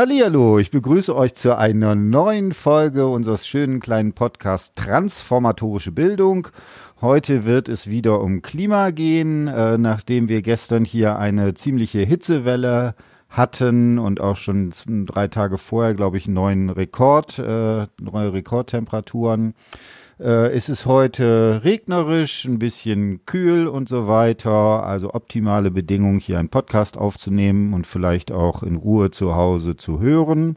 Hallihallo, ich begrüße euch zu einer neuen Folge unseres schönen kleinen Podcasts Transformatorische Bildung. Heute wird es wieder um Klima gehen, äh, nachdem wir gestern hier eine ziemliche Hitzewelle hatten und auch schon drei Tage vorher, glaube ich, neuen Rekord, äh, neue Rekordtemperaturen äh, ist es heute regnerisch, ein bisschen kühl und so weiter. Also optimale Bedingungen, hier einen Podcast aufzunehmen und vielleicht auch in Ruhe zu Hause zu hören.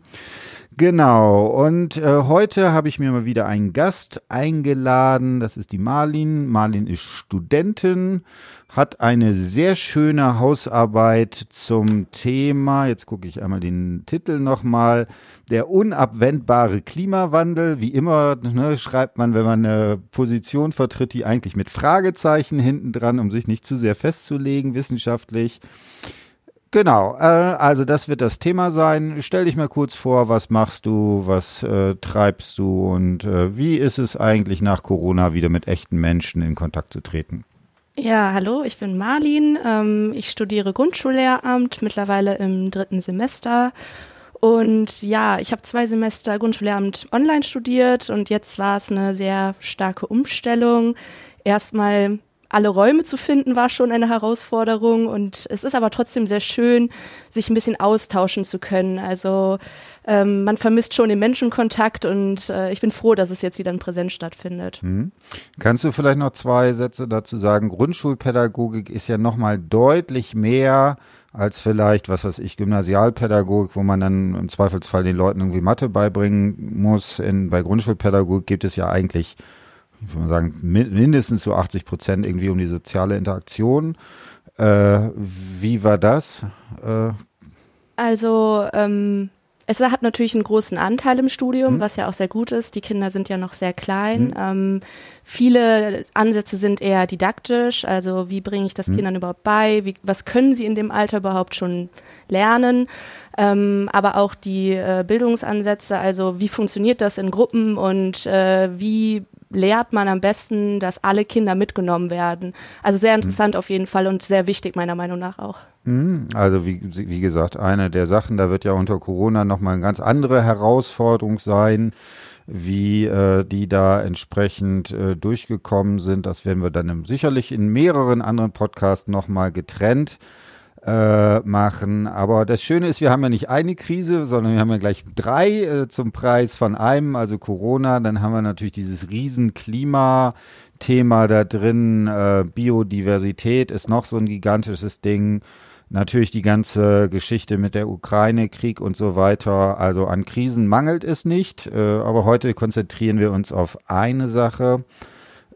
Genau, und äh, heute habe ich mir mal wieder einen Gast eingeladen. Das ist die Marlin. Marlin ist Studentin, hat eine sehr schöne Hausarbeit zum Thema, jetzt gucke ich einmal den Titel nochmal, der unabwendbare Klimawandel. Wie immer ne, schreibt man, wenn man eine Position vertritt, die eigentlich mit Fragezeichen hinten dran, um sich nicht zu sehr festzulegen wissenschaftlich. Genau, äh, also das wird das Thema sein. Stell dich mal kurz vor, was machst du, was äh, treibst du und äh, wie ist es eigentlich nach Corona wieder mit echten Menschen in Kontakt zu treten? Ja, hallo, ich bin Marlin. Ähm, ich studiere Grundschullehramt, mittlerweile im dritten Semester. Und ja, ich habe zwei Semester Grundschullehramt online studiert und jetzt war es eine sehr starke Umstellung. Erstmal alle Räume zu finden, war schon eine Herausforderung. Und es ist aber trotzdem sehr schön, sich ein bisschen austauschen zu können. Also ähm, man vermisst schon den Menschenkontakt und äh, ich bin froh, dass es jetzt wieder in Präsenz stattfindet. Hm. Kannst du vielleicht noch zwei Sätze dazu sagen? Grundschulpädagogik ist ja nochmal deutlich mehr als vielleicht, was weiß ich, Gymnasialpädagogik, wo man dann im Zweifelsfall den Leuten irgendwie Mathe beibringen muss. In, bei Grundschulpädagogik gibt es ja eigentlich ich würde sagen, mindestens so 80 Prozent irgendwie um die soziale Interaktion. Äh, wie war das? Äh, also ähm, es hat natürlich einen großen Anteil im Studium, hm. was ja auch sehr gut ist. Die Kinder sind ja noch sehr klein. Hm. Ähm, viele Ansätze sind eher didaktisch, also wie bringe ich das hm. Kindern überhaupt bei? Wie, was können sie in dem Alter überhaupt schon lernen? Ähm, aber auch die äh, Bildungsansätze, also wie funktioniert das in Gruppen und äh, wie lehrt man am besten, dass alle Kinder mitgenommen werden. Also sehr interessant mhm. auf jeden Fall und sehr wichtig meiner Meinung nach auch. Mhm. Also wie, wie gesagt, eine der Sachen, da wird ja unter Corona nochmal eine ganz andere Herausforderung sein, wie äh, die da entsprechend äh, durchgekommen sind. Das werden wir dann im, sicherlich in mehreren anderen Podcasts nochmal getrennt äh, machen. Aber das Schöne ist, wir haben ja nicht eine Krise, sondern wir haben ja gleich drei äh, zum Preis von einem, also Corona. Dann haben wir natürlich dieses riesen Klimathema da drin. Äh, Biodiversität ist noch so ein gigantisches Ding. Natürlich die ganze Geschichte mit der Ukraine, Krieg und so weiter. Also an Krisen mangelt es nicht. Äh, aber heute konzentrieren wir uns auf eine Sache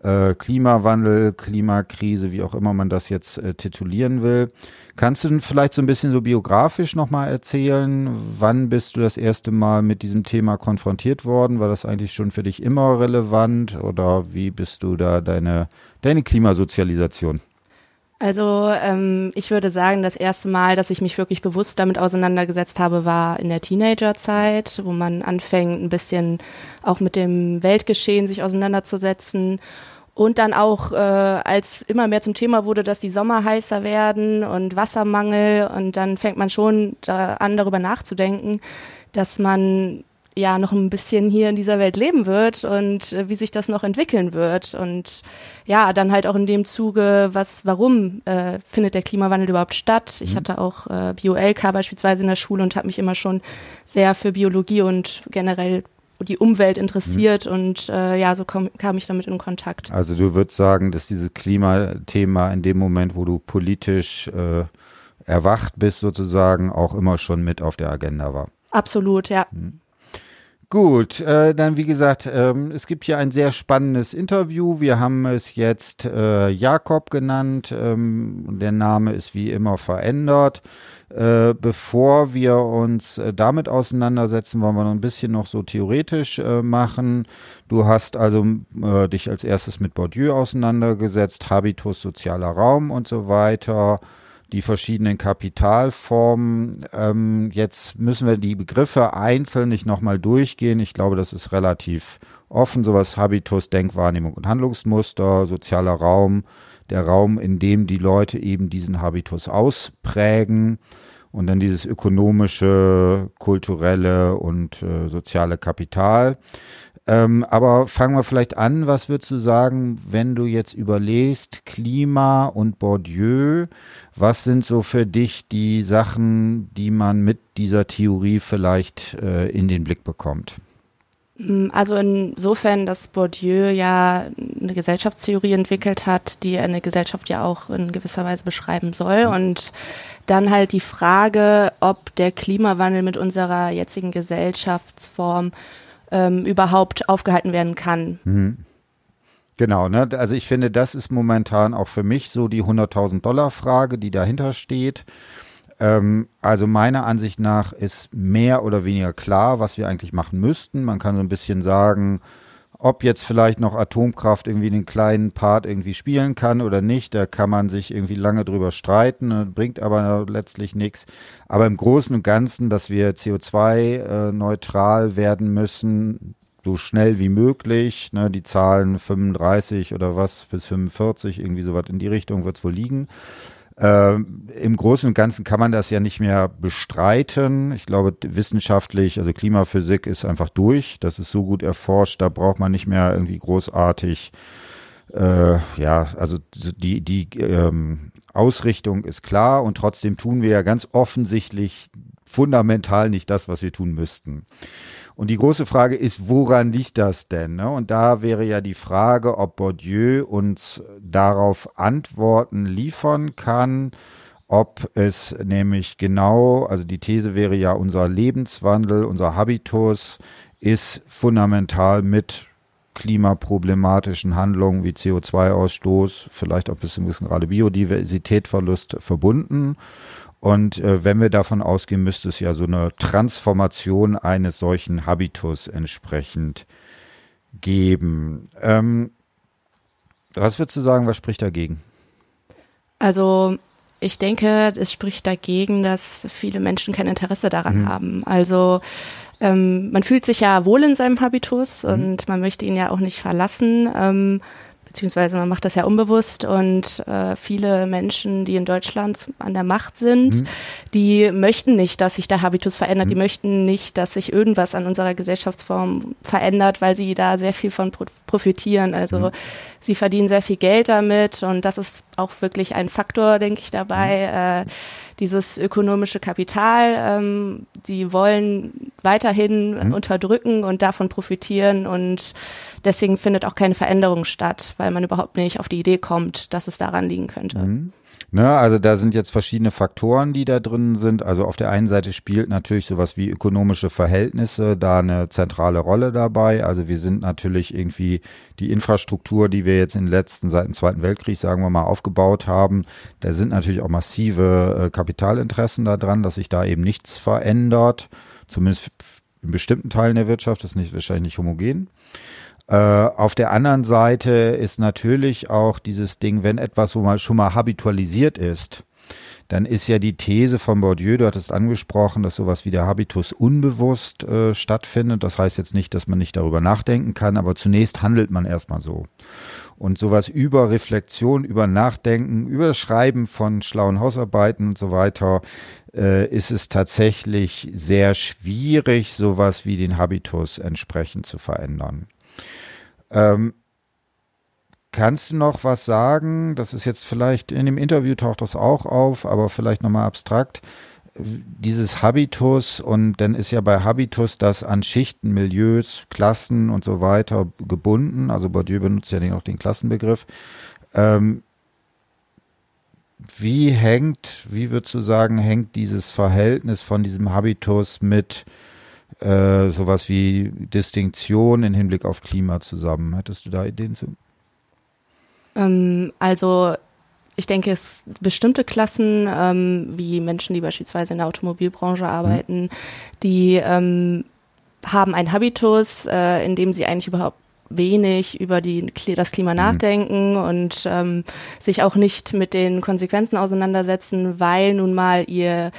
äh, Klimawandel, Klimakrise, wie auch immer man das jetzt äh, titulieren will. Kannst du vielleicht so ein bisschen so biografisch nochmal erzählen? Wann bist du das erste Mal mit diesem Thema konfrontiert worden? War das eigentlich schon für dich immer relevant oder wie bist du da deine, deine Klimasozialisation? Also ähm, ich würde sagen, das erste Mal, dass ich mich wirklich bewusst damit auseinandergesetzt habe, war in der Teenagerzeit, wo man anfängt, ein bisschen auch mit dem Weltgeschehen sich auseinanderzusetzen. Und dann auch, äh, als immer mehr zum Thema wurde, dass die Sommer heißer werden und Wassermangel. Und dann fängt man schon da an, darüber nachzudenken, dass man ja noch ein bisschen hier in dieser Welt leben wird und äh, wie sich das noch entwickeln wird und ja dann halt auch in dem Zuge was warum äh, findet der Klimawandel überhaupt statt ich mhm. hatte auch äh, Bio-LK beispielsweise in der Schule und habe mich immer schon sehr für Biologie und generell die Umwelt interessiert mhm. und äh, ja, so kam, kam ich damit in Kontakt. Also du würdest sagen, dass dieses Klimathema in dem Moment, wo du politisch äh, erwacht bist, sozusagen, auch immer schon mit auf der Agenda war. Absolut, ja. Mhm. Gut, äh, dann wie gesagt, ähm, es gibt hier ein sehr spannendes Interview. Wir haben es jetzt äh, Jakob genannt. Ähm, der Name ist wie immer verändert. Äh, bevor wir uns äh, damit auseinandersetzen, wollen wir noch ein bisschen noch so theoretisch äh, machen. Du hast also äh, dich als erstes mit Bourdieu auseinandergesetzt, Habitus, sozialer Raum und so weiter die verschiedenen Kapitalformen. Ähm, jetzt müssen wir die Begriffe einzeln nicht nochmal durchgehen. Ich glaube, das ist relativ offen. Sowas Habitus, Denkwahrnehmung und Handlungsmuster, sozialer Raum, der Raum, in dem die Leute eben diesen Habitus ausprägen. und dann dieses ökonomische, kulturelle und äh, soziale Kapital. Ähm, aber fangen wir vielleicht an, was würdest du sagen, wenn du jetzt überlegst, Klima und Bourdieu, was sind so für dich die Sachen, die man mit dieser Theorie vielleicht äh, in den Blick bekommt? Mm, also insofern, dass Bourdieu ja eine Gesellschaftstheorie entwickelt hat, die eine Gesellschaft ja auch in gewisser Weise beschreiben soll. Und dann halt die Frage, ob der Klimawandel mit unserer jetzigen Gesellschaftsform ähm, überhaupt aufgehalten werden kann. Mhm. Genau, ne? Also ich finde, das ist momentan auch für mich so die 100.000 Dollar Frage, die dahinter steht. Ähm, also meiner Ansicht nach ist mehr oder weniger klar, was wir eigentlich machen müssten. Man kann so ein bisschen sagen, ob jetzt vielleicht noch Atomkraft irgendwie einen kleinen Part irgendwie spielen kann oder nicht, da kann man sich irgendwie lange drüber streiten, ne, bringt aber letztlich nichts. Aber im Großen und Ganzen, dass wir CO2-neutral äh, werden müssen, so schnell wie möglich, ne, die Zahlen 35 oder was bis 45, irgendwie sowas in die Richtung wird es wohl liegen. Äh, Im Großen und Ganzen kann man das ja nicht mehr bestreiten. Ich glaube, wissenschaftlich, also Klimaphysik ist einfach durch. Das ist so gut erforscht, da braucht man nicht mehr irgendwie großartig, äh, ja, also die, die ähm, Ausrichtung ist klar und trotzdem tun wir ja ganz offensichtlich fundamental nicht das, was wir tun müssten. Und die große Frage ist, woran liegt das denn? Ne? Und da wäre ja die Frage, ob Bourdieu uns darauf Antworten liefern kann, ob es nämlich genau, also die These wäre ja, unser Lebenswandel, unser Habitus ist fundamental mit klimaproblematischen Handlungen wie CO2-Ausstoß, vielleicht auch bis zu ein bisschen gerade Biodiversitätverlust verbunden. Und äh, wenn wir davon ausgehen, müsste es ja so eine Transformation eines solchen Habitus entsprechend geben. Ähm, was würdest du sagen, was spricht dagegen? Also ich denke, es spricht dagegen, dass viele Menschen kein Interesse daran mhm. haben. Also ähm, man fühlt sich ja wohl in seinem Habitus mhm. und man möchte ihn ja auch nicht verlassen. Ähm, beziehungsweise man macht das ja unbewusst und äh, viele Menschen, die in Deutschland an der Macht sind, mhm. die möchten nicht, dass sich der Habitus verändert, mhm. die möchten nicht, dass sich irgendwas an unserer Gesellschaftsform verändert, weil sie da sehr viel von profitieren. Also mhm. Sie verdienen sehr viel Geld damit und das ist auch wirklich ein Faktor, denke ich, dabei. Mhm. Äh, dieses ökonomische Kapital, ähm, die wollen weiterhin mhm. unterdrücken und davon profitieren und deswegen findet auch keine Veränderung statt, weil man überhaupt nicht auf die Idee kommt, dass es daran liegen könnte. Mhm. Ne, also da sind jetzt verschiedene Faktoren, die da drin sind. Also auf der einen Seite spielt natürlich sowas wie ökonomische Verhältnisse da eine zentrale Rolle dabei. Also wir sind natürlich irgendwie die Infrastruktur, die wir jetzt in den letzten, seit dem Zweiten Weltkrieg, sagen wir mal, aufgebaut haben. Da sind natürlich auch massive äh, Kapitalinteressen da dran, dass sich da eben nichts verändert. Zumindest in bestimmten Teilen der Wirtschaft, das ist nicht, wahrscheinlich nicht homogen. Äh, auf der anderen Seite ist natürlich auch dieses Ding, wenn etwas, wo man schon mal habitualisiert ist, dann ist ja die These von Bourdieu, du hattest angesprochen, dass sowas wie der Habitus unbewusst äh, stattfindet. Das heißt jetzt nicht, dass man nicht darüber nachdenken kann, aber zunächst handelt man erstmal so. Und sowas über Reflexion, über Nachdenken, über das Schreiben von schlauen Hausarbeiten und so weiter, äh, ist es tatsächlich sehr schwierig, sowas wie den Habitus entsprechend zu verändern. Ähm, kannst du noch was sagen? Das ist jetzt vielleicht in dem Interview taucht das auch auf, aber vielleicht nochmal abstrakt. Dieses Habitus und dann ist ja bei Habitus das an Schichten, Milieus, Klassen und so weiter gebunden. Also Bourdieu benutzt ja auch den Klassenbegriff. Ähm, wie hängt, wie würdest du sagen, hängt dieses Verhältnis von diesem Habitus mit äh, sowas wie Distinktion in Hinblick auf Klima zusammen. Hättest du da Ideen zu? Ähm, also ich denke, es bestimmte Klassen, ähm, wie Menschen, die beispielsweise in der Automobilbranche mhm. arbeiten, mhm. die ähm, haben einen Habitus, äh, in dem sie eigentlich überhaupt wenig über die, das Klima mhm. nachdenken mhm. und ähm, sich auch nicht mit den Konsequenzen auseinandersetzen, weil nun mal ihr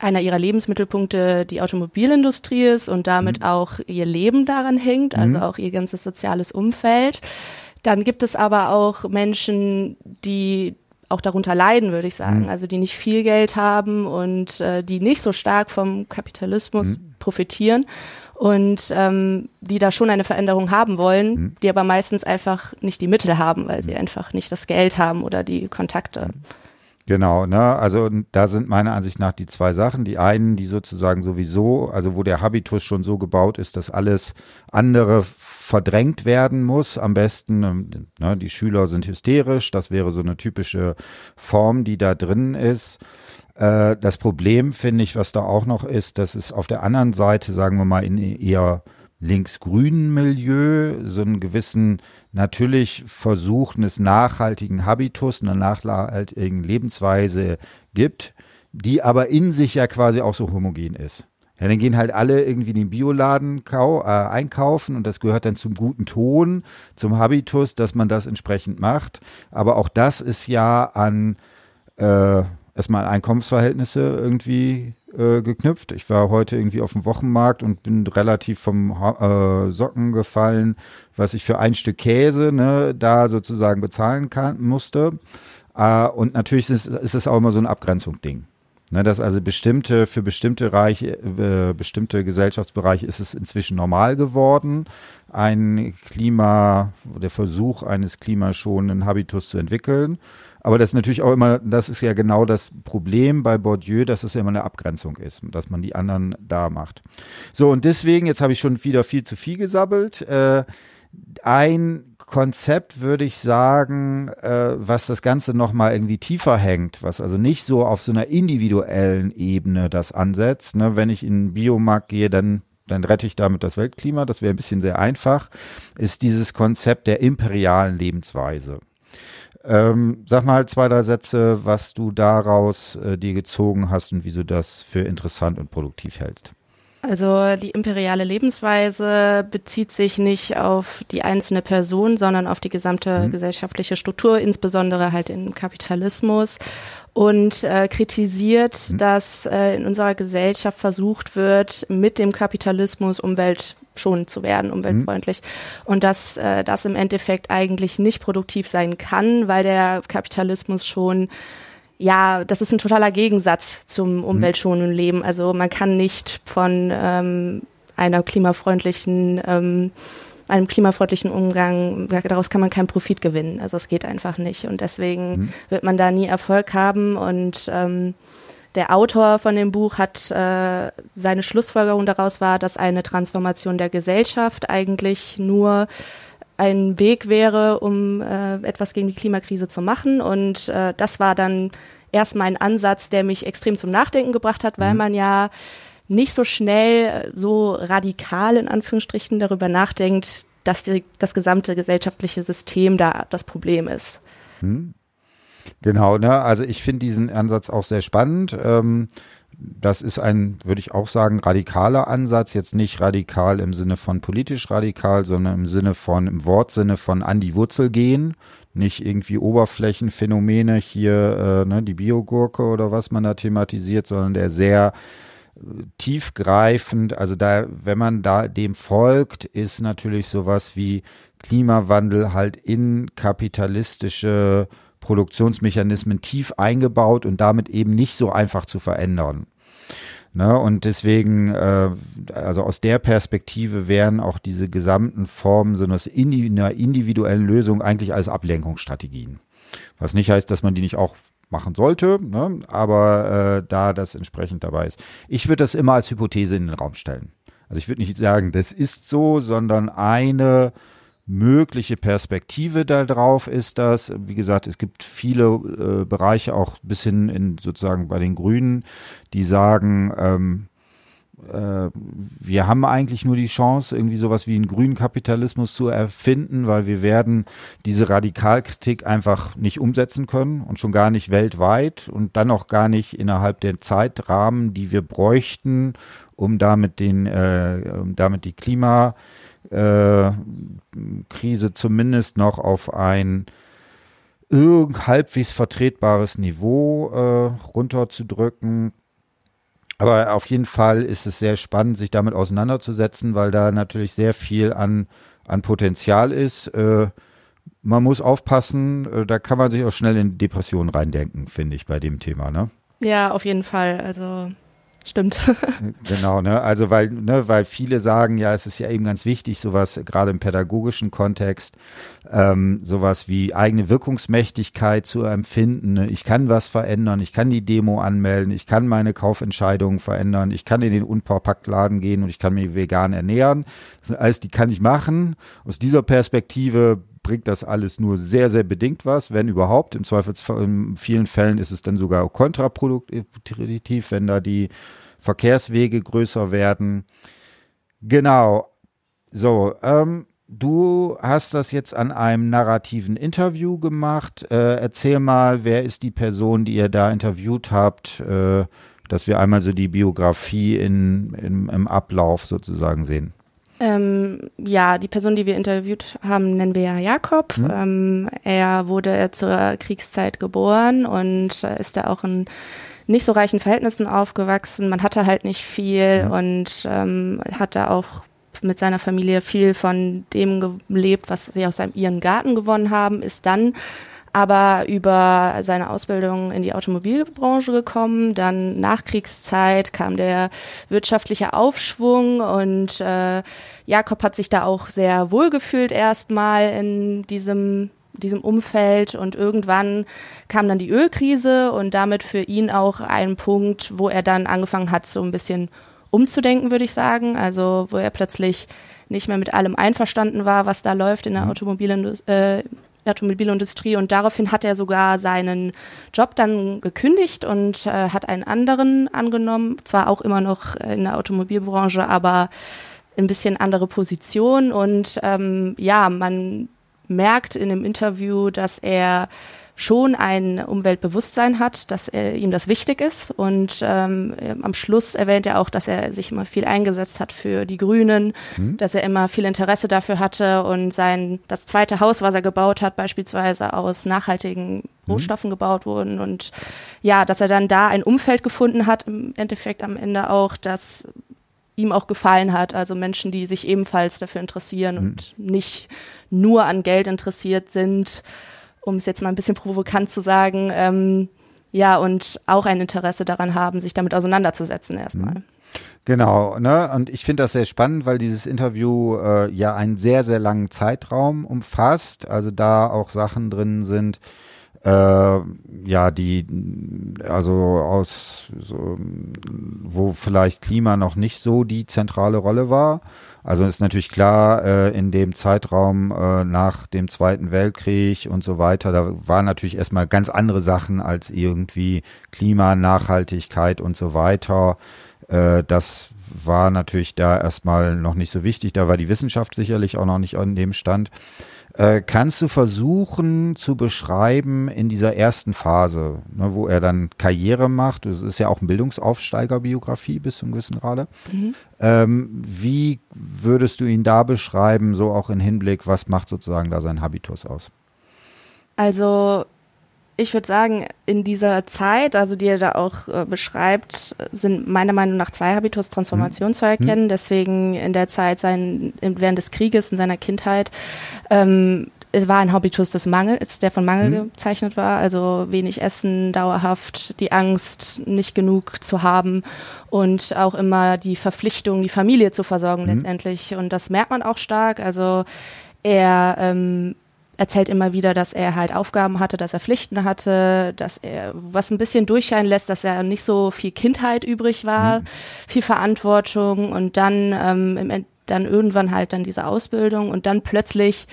einer ihrer Lebensmittelpunkte die Automobilindustrie ist und damit mhm. auch ihr Leben daran hängt, also mhm. auch ihr ganzes soziales Umfeld. Dann gibt es aber auch Menschen, die auch darunter leiden, würde ich sagen. Mhm. Also die nicht viel Geld haben und äh, die nicht so stark vom Kapitalismus mhm. profitieren und ähm, die da schon eine Veränderung haben wollen, mhm. die aber meistens einfach nicht die Mittel haben, weil sie mhm. einfach nicht das Geld haben oder die Kontakte. Genau, ne? Also da sind meiner Ansicht nach die zwei Sachen. Die einen, die sozusagen sowieso, also wo der Habitus schon so gebaut ist, dass alles andere verdrängt werden muss. Am besten, ähm, ne, die Schüler sind hysterisch, das wäre so eine typische Form, die da drin ist. Äh, das Problem, finde ich, was da auch noch ist, dass es auf der anderen Seite, sagen wir mal, in eher linksgrünen Milieu so einen gewissen natürlich Versuch eines nachhaltigen Habitus, einer nachhaltigen Lebensweise gibt, die aber in sich ja quasi auch so homogen ist. Ja, dann gehen halt alle irgendwie in den Bioladen äh, einkaufen und das gehört dann zum guten Ton, zum Habitus, dass man das entsprechend macht. Aber auch das ist ja an äh, erstmal Einkommensverhältnisse irgendwie äh, geknüpft. Ich war heute irgendwie auf dem Wochenmarkt und bin relativ vom äh, Socken gefallen, was ich für ein Stück Käse ne, da sozusagen bezahlen kann, musste. Äh, und natürlich ist, ist es auch immer so ein Abgrenzung-Ding. Ne, dass also bestimmte, für bestimmte Reiche, äh, bestimmte Gesellschaftsbereiche ist es inzwischen normal geworden, ein Klima, der Versuch eines klimaschonenden Habitus zu entwickeln. Aber das ist natürlich auch immer, das ist ja genau das Problem bei Bourdieu, dass es ja immer eine Abgrenzung ist, dass man die anderen da macht. So, und deswegen, jetzt habe ich schon wieder viel zu viel gesabbelt. Äh, ein Konzept, würde ich sagen, äh, was das Ganze nochmal irgendwie tiefer hängt, was also nicht so auf so einer individuellen Ebene das ansetzt. Ne? Wenn ich in den Biomarkt gehe, dann dann rette ich damit das Weltklima, das wäre ein bisschen sehr einfach, ist dieses Konzept der imperialen Lebensweise. Ähm, sag mal zwei, drei Sätze, was du daraus äh, dir gezogen hast und wieso das für interessant und produktiv hältst. Also die imperiale Lebensweise bezieht sich nicht auf die einzelne Person, sondern auf die gesamte mhm. gesellschaftliche Struktur, insbesondere halt im Kapitalismus und äh, kritisiert, mhm. dass äh, in unserer Gesellschaft versucht wird, mit dem Kapitalismus umweltschonend zu werden, umweltfreundlich. Mhm. Und dass äh, das im Endeffekt eigentlich nicht produktiv sein kann, weil der Kapitalismus schon ja, das ist ein totaler Gegensatz zum mhm. umweltschonenden Leben. Also man kann nicht von ähm, einer klimafreundlichen ähm, einem klimafreundlichen Umgang, daraus kann man keinen Profit gewinnen. Also es geht einfach nicht. Und deswegen mhm. wird man da nie Erfolg haben. Und ähm, der Autor von dem Buch hat äh, seine Schlussfolgerung daraus war, dass eine Transformation der Gesellschaft eigentlich nur ein Weg wäre, um äh, etwas gegen die Klimakrise zu machen. Und äh, das war dann erstmal ein Ansatz, der mich extrem zum Nachdenken gebracht hat, weil mhm. man ja nicht so schnell, so radikal in Anführungsstrichen darüber nachdenkt, dass die, das gesamte gesellschaftliche System da das Problem ist. Hm. Genau, ne? Also ich finde diesen Ansatz auch sehr spannend. Ähm, das ist ein, würde ich auch sagen, radikaler Ansatz. Jetzt nicht radikal im Sinne von politisch radikal, sondern im Sinne von, im Wortsinne von an die Wurzel gehen. Nicht irgendwie Oberflächenphänomene hier, äh, ne, die Biogurke oder was man da thematisiert, sondern der sehr tiefgreifend, also da, wenn man da dem folgt, ist natürlich sowas wie Klimawandel halt in kapitalistische Produktionsmechanismen tief eingebaut und damit eben nicht so einfach zu verändern. Ne, und deswegen, äh, also aus der Perspektive wären auch diese gesamten Formen so einer individuellen Lösung eigentlich als Ablenkungsstrategien. Was nicht heißt, dass man die nicht auch machen sollte, ne? aber äh, da das entsprechend dabei ist. Ich würde das immer als Hypothese in den Raum stellen. Also ich würde nicht sagen, das ist so, sondern eine mögliche Perspektive darauf ist das. Wie gesagt, es gibt viele äh, Bereiche, auch bis hin in sozusagen bei den Grünen, die sagen, ähm, äh, wir haben eigentlich nur die Chance, irgendwie sowas wie einen grünen Kapitalismus zu erfinden, weil wir werden diese Radikalkritik einfach nicht umsetzen können und schon gar nicht weltweit und dann auch gar nicht innerhalb der Zeitrahmen, die wir bräuchten, um damit den, äh, um damit die Klimakrise äh, zumindest noch auf ein irgend halbwegs vertretbares Niveau äh, runterzudrücken. Aber auf jeden Fall ist es sehr spannend, sich damit auseinanderzusetzen, weil da natürlich sehr viel an, an Potenzial ist. Äh, man muss aufpassen, äh, da kann man sich auch schnell in Depressionen reindenken, finde ich, bei dem Thema, ne? Ja, auf jeden Fall. Also Stimmt. genau, ne? Also weil, ne, weil viele sagen, ja, es ist ja eben ganz wichtig, sowas gerade im pädagogischen Kontext, ähm, sowas wie eigene Wirkungsmächtigkeit zu empfinden. Ne? Ich kann was verändern, ich kann die Demo anmelden, ich kann meine Kaufentscheidungen verändern, ich kann in den Unverpacktladen gehen und ich kann mich vegan ernähren. Das sind alles, die kann ich machen. Aus dieser Perspektive bringt das alles nur sehr, sehr bedingt was, wenn überhaupt. Im Zweifelsfall, in vielen Fällen ist es dann sogar kontraproduktiv, wenn da die Verkehrswege größer werden. Genau. So, ähm, du hast das jetzt an einem narrativen Interview gemacht. Äh, erzähl mal, wer ist die Person, die ihr da interviewt habt, äh, dass wir einmal so die Biografie in, in, im Ablauf sozusagen sehen. Ähm, ja, die Person, die wir interviewt haben, nennen wir ja Jakob. Mhm. Ähm, er wurde zur Kriegszeit geboren und ist da auch in nicht so reichen Verhältnissen aufgewachsen. Man hatte halt nicht viel mhm. und ähm, hat da auch mit seiner Familie viel von dem gelebt, was sie aus seinem, ihren Garten gewonnen haben, ist dann aber über seine Ausbildung in die Automobilbranche gekommen. Dann Nachkriegszeit kam der wirtschaftliche Aufschwung und äh, Jakob hat sich da auch sehr wohlgefühlt erstmal in diesem diesem Umfeld und irgendwann kam dann die Ölkrise und damit für ihn auch ein Punkt, wo er dann angefangen hat, so ein bisschen umzudenken, würde ich sagen. Also wo er plötzlich nicht mehr mit allem einverstanden war, was da läuft in der mhm. Automobilindustrie. Äh, Automobilindustrie und daraufhin hat er sogar seinen Job dann gekündigt und äh, hat einen anderen angenommen, zwar auch immer noch in der Automobilbranche, aber ein bisschen andere Position. Und ähm, ja, man merkt in dem Interview, dass er schon ein Umweltbewusstsein hat, dass er, ihm das wichtig ist. Und ähm, am Schluss erwähnt er auch, dass er sich immer viel eingesetzt hat für die Grünen, mhm. dass er immer viel Interesse dafür hatte und sein das zweite Haus, was er gebaut hat, beispielsweise aus nachhaltigen mhm. Rohstoffen mhm. gebaut wurden. Und ja, dass er dann da ein Umfeld gefunden hat, im Endeffekt am Ende auch, das ihm auch gefallen hat. Also Menschen, die sich ebenfalls dafür interessieren mhm. und nicht nur an Geld interessiert sind um es jetzt mal ein bisschen provokant zu sagen, ähm, ja, und auch ein Interesse daran haben, sich damit auseinanderzusetzen erstmal. Mhm. Genau, ne? Und ich finde das sehr spannend, weil dieses Interview äh, ja einen sehr, sehr langen Zeitraum umfasst. Also da auch Sachen drin sind, äh, ja, die, also aus, so, wo vielleicht Klima noch nicht so die zentrale Rolle war. Also ist natürlich klar, äh, in dem Zeitraum äh, nach dem Zweiten Weltkrieg und so weiter, da waren natürlich erstmal ganz andere Sachen als irgendwie Klima, Nachhaltigkeit und so weiter. Äh, das war natürlich da erstmal noch nicht so wichtig. Da war die Wissenschaft sicherlich auch noch nicht an dem Stand. Äh, kannst du versuchen zu beschreiben in dieser ersten Phase, ne, wo er dann Karriere macht, das ist ja auch ein Bildungsaufsteigerbiografie bis zum gewissen Grade. Mhm. Ähm, wie würdest du ihn da beschreiben, so auch in Hinblick, was macht sozusagen da sein Habitus aus? Also ich würde sagen, in dieser Zeit, also die er da auch äh, beschreibt, sind meiner Meinung nach zwei Habitus-Transformationen mhm. zu erkennen. Mhm. Deswegen in der Zeit sein, während des Krieges, in seiner Kindheit, ähm, es war ein Habitus des Mangels, der von Mangel mhm. gezeichnet war, also wenig Essen, dauerhaft die Angst, nicht genug zu haben und auch immer die Verpflichtung, die Familie zu versorgen mhm. letztendlich. Und das merkt man auch stark. Also er ähm, erzählt immer wieder, dass er halt Aufgaben hatte, dass er Pflichten hatte, dass er was ein bisschen durchscheinen lässt, dass er nicht so viel Kindheit übrig war, mhm. viel Verantwortung und dann ähm, dann irgendwann halt dann diese Ausbildung und dann plötzlich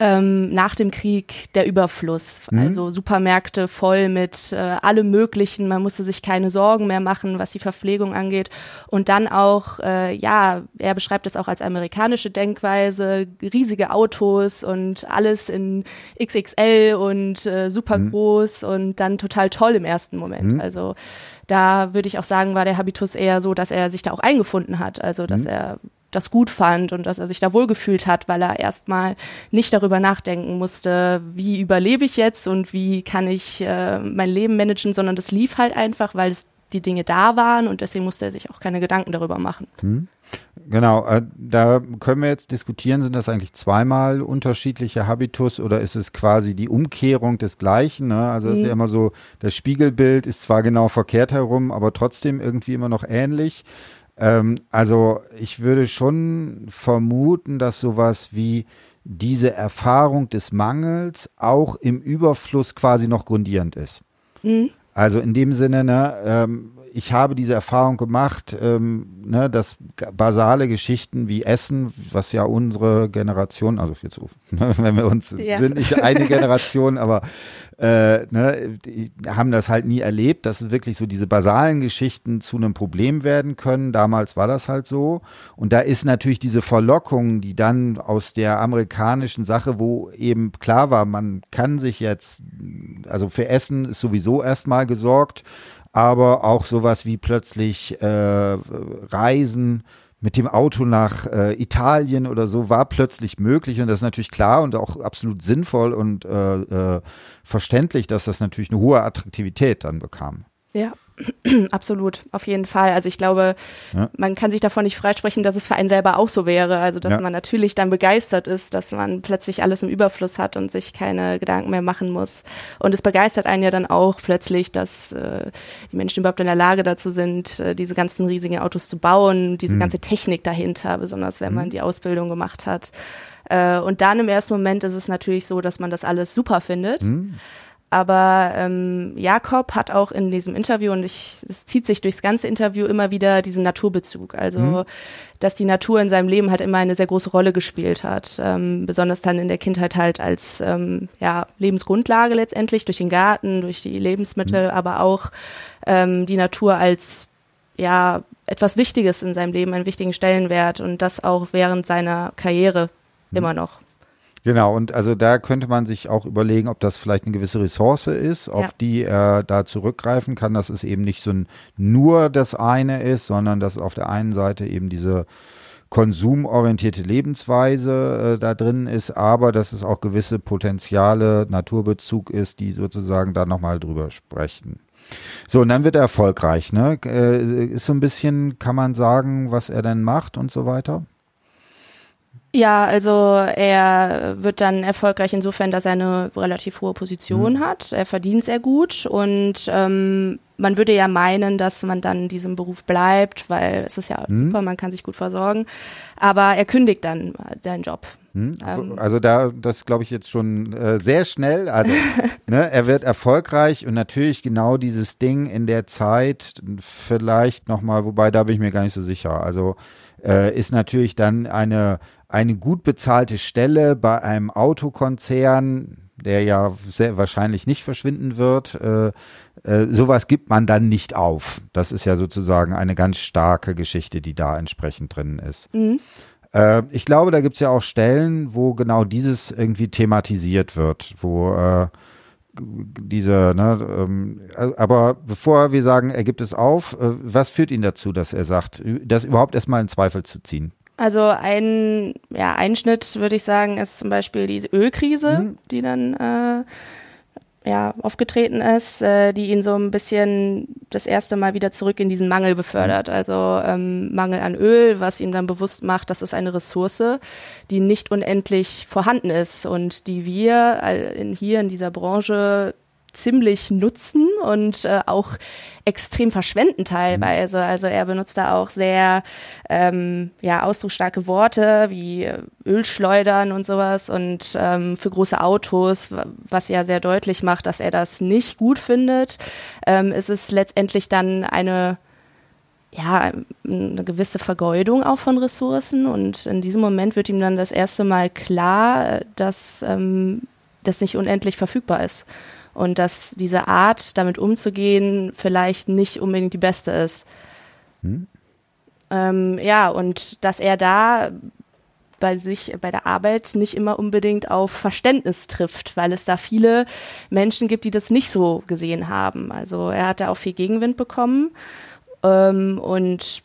ähm, nach dem Krieg der Überfluss. Mhm. Also Supermärkte voll mit äh, allem Möglichen. Man musste sich keine Sorgen mehr machen, was die Verpflegung angeht. Und dann auch, äh, ja, er beschreibt es auch als amerikanische Denkweise, riesige Autos und alles in XXL und äh, super mhm. groß und dann total toll im ersten Moment. Mhm. Also da würde ich auch sagen, war der Habitus eher so, dass er sich da auch eingefunden hat. Also dass mhm. er das gut fand und dass er sich da wohlgefühlt hat, weil er erstmal nicht darüber nachdenken musste, wie überlebe ich jetzt und wie kann ich äh, mein Leben managen, sondern das lief halt einfach, weil es die Dinge da waren und deswegen musste er sich auch keine Gedanken darüber machen. Hm. Genau, äh, da können wir jetzt diskutieren, sind das eigentlich zweimal unterschiedliche Habitus oder ist es quasi die Umkehrung des Gleichen? Ne? Also das ist ja Mhm. immer so, das Spiegelbild ist zwar genau verkehrt herum, aber trotzdem irgendwie immer noch ähnlich. Ähm, also ich würde schon vermuten, dass sowas wie diese Erfahrung des Mangels auch im Überfluss quasi noch grundierend ist. Mhm. Also in dem Sinne, ne, ähm, ich habe diese Erfahrung gemacht, ähm, ne, dass basale Geschichten wie Essen, was ja unsere Generation, also jetzt, so, ne, wenn wir uns Ja. sind nicht eine Generation, aber äh, ne, haben das halt nie erlebt, dass wirklich so diese basalen Geschichten zu einem Problem werden können. Damals war das halt so. Und da ist natürlich diese Verlockung, die dann aus der amerikanischen Sache, wo eben klar war, man kann sich jetzt, also für Essen ist sowieso erstmal gesorgt, aber auch sowas wie plötzlich äh, Reisen mit dem Auto nach äh, Italien oder so war plötzlich möglich und das ist natürlich klar und auch absolut sinnvoll und äh, äh, verständlich, dass das natürlich eine hohe Attraktivität dann bekam. Ja, absolut, auf jeden Fall. Also ich glaube, Ja. man kann sich davon nicht freisprechen, dass es für einen selber auch so wäre. Also dass Ja. man natürlich dann begeistert ist, dass man plötzlich alles im Überfluss hat und sich keine Gedanken mehr machen muss. Und es begeistert einen ja dann auch plötzlich, dass äh, die Menschen überhaupt in der Lage dazu sind, äh, diese ganzen riesigen Autos zu bauen, diese Mhm. ganze Technik dahinter, besonders wenn man die Ausbildung gemacht hat. Äh, und dann im ersten Moment ist es natürlich so, dass man das alles super findet. Hm? Aber ähm, Jakob hat auch in diesem Interview, und ich, es zieht sich durchs ganze Interview immer wieder diesen Naturbezug. Also, Mhm. dass die Natur in seinem Leben halt immer eine sehr große Rolle gespielt hat. Ähm, besonders dann in der Kindheit halt als ähm, ja, Lebensgrundlage letztendlich, durch den Garten, durch die Lebensmittel, Mhm. aber auch ähm, die Natur als ja etwas Wichtiges in seinem Leben, einen wichtigen Stellenwert und das auch während seiner Karriere Mhm. immer noch. Genau, und also da könnte man sich auch überlegen, ob das vielleicht eine gewisse Ressource ist, auf Ja. die er da zurückgreifen kann, dass es eben nicht so ein nur das eine ist, sondern dass auf der einen Seite eben diese konsumorientierte Lebensweise äh, da drin ist, aber dass es auch gewisse Potenziale, Naturbezug ist, die sozusagen da nochmal drüber sprechen. So, und dann wird er erfolgreich, ne? Äh, ist so ein bisschen, kann man sagen, was er denn macht und so weiter? Ja, also er wird dann erfolgreich insofern, dass er eine relativ hohe Position Mhm. hat. Er verdient sehr gut und ähm, man würde ja meinen, dass man dann in diesem Beruf bleibt, weil es ist ja Mhm. super, man kann sich gut versorgen. Aber er kündigt dann seinen Job. Hm? Ähm. also da, das glaube ich jetzt schon äh, sehr schnell. Also ne, er wird erfolgreich und natürlich genau dieses Ding in der Zeit vielleicht nochmal, wobei da bin ich mir gar nicht so sicher. Also äh, ist natürlich dann eine, eine gut bezahlte Stelle bei einem Autokonzern, der ja sehr wahrscheinlich nicht verschwinden wird. Äh, äh, sowas gibt man dann nicht auf. Das ist ja sozusagen eine ganz starke Geschichte, die da entsprechend drin ist. Mhm. Äh, ich glaube, da gibt's ja auch Stellen, wo genau dieses irgendwie thematisiert wird, wo äh, diese, ne, ähm, aber bevor wir sagen, er gibt es auf, äh, was führt ihn dazu, dass er sagt, das überhaupt erstmal in Zweifel zu ziehen? Also ein ja, Einschnitt, würde ich sagen, ist zum Beispiel diese Ölkrise, Mhm. die dann äh, ja, aufgetreten ist, äh, die ihn so ein bisschen das erste Mal wieder zurück in diesen Mangel befördert. Also ähm, Mangel an Öl, was ihm dann bewusst macht, das ist eine Ressource, die nicht unendlich vorhanden ist und die wir in, hier in dieser Branche ziemlich nutzen und äh, auch extrem verschwenden teilweise. Also er benutzt da auch sehr ähm, ja ausdrucksstarke Worte wie äh, Ölschleudern und sowas und ähm, für große Autos, wa- was ja sehr deutlich macht, dass er das nicht gut findet. Ähm, es ist letztendlich dann eine ja, eine gewisse Vergeudung auch von Ressourcen und in diesem Moment wird ihm dann das erste Mal klar, äh, dass ähm, das nicht unendlich verfügbar ist und dass diese Art, damit umzugehen, vielleicht nicht unbedingt die beste ist. Ähm, ja, und dass er da bei sich, bei der Arbeit nicht immer unbedingt auf Verständnis trifft, weil es da viele Menschen gibt, die das nicht so gesehen haben. Also er hat da auch viel Gegenwind bekommen. Ähm, und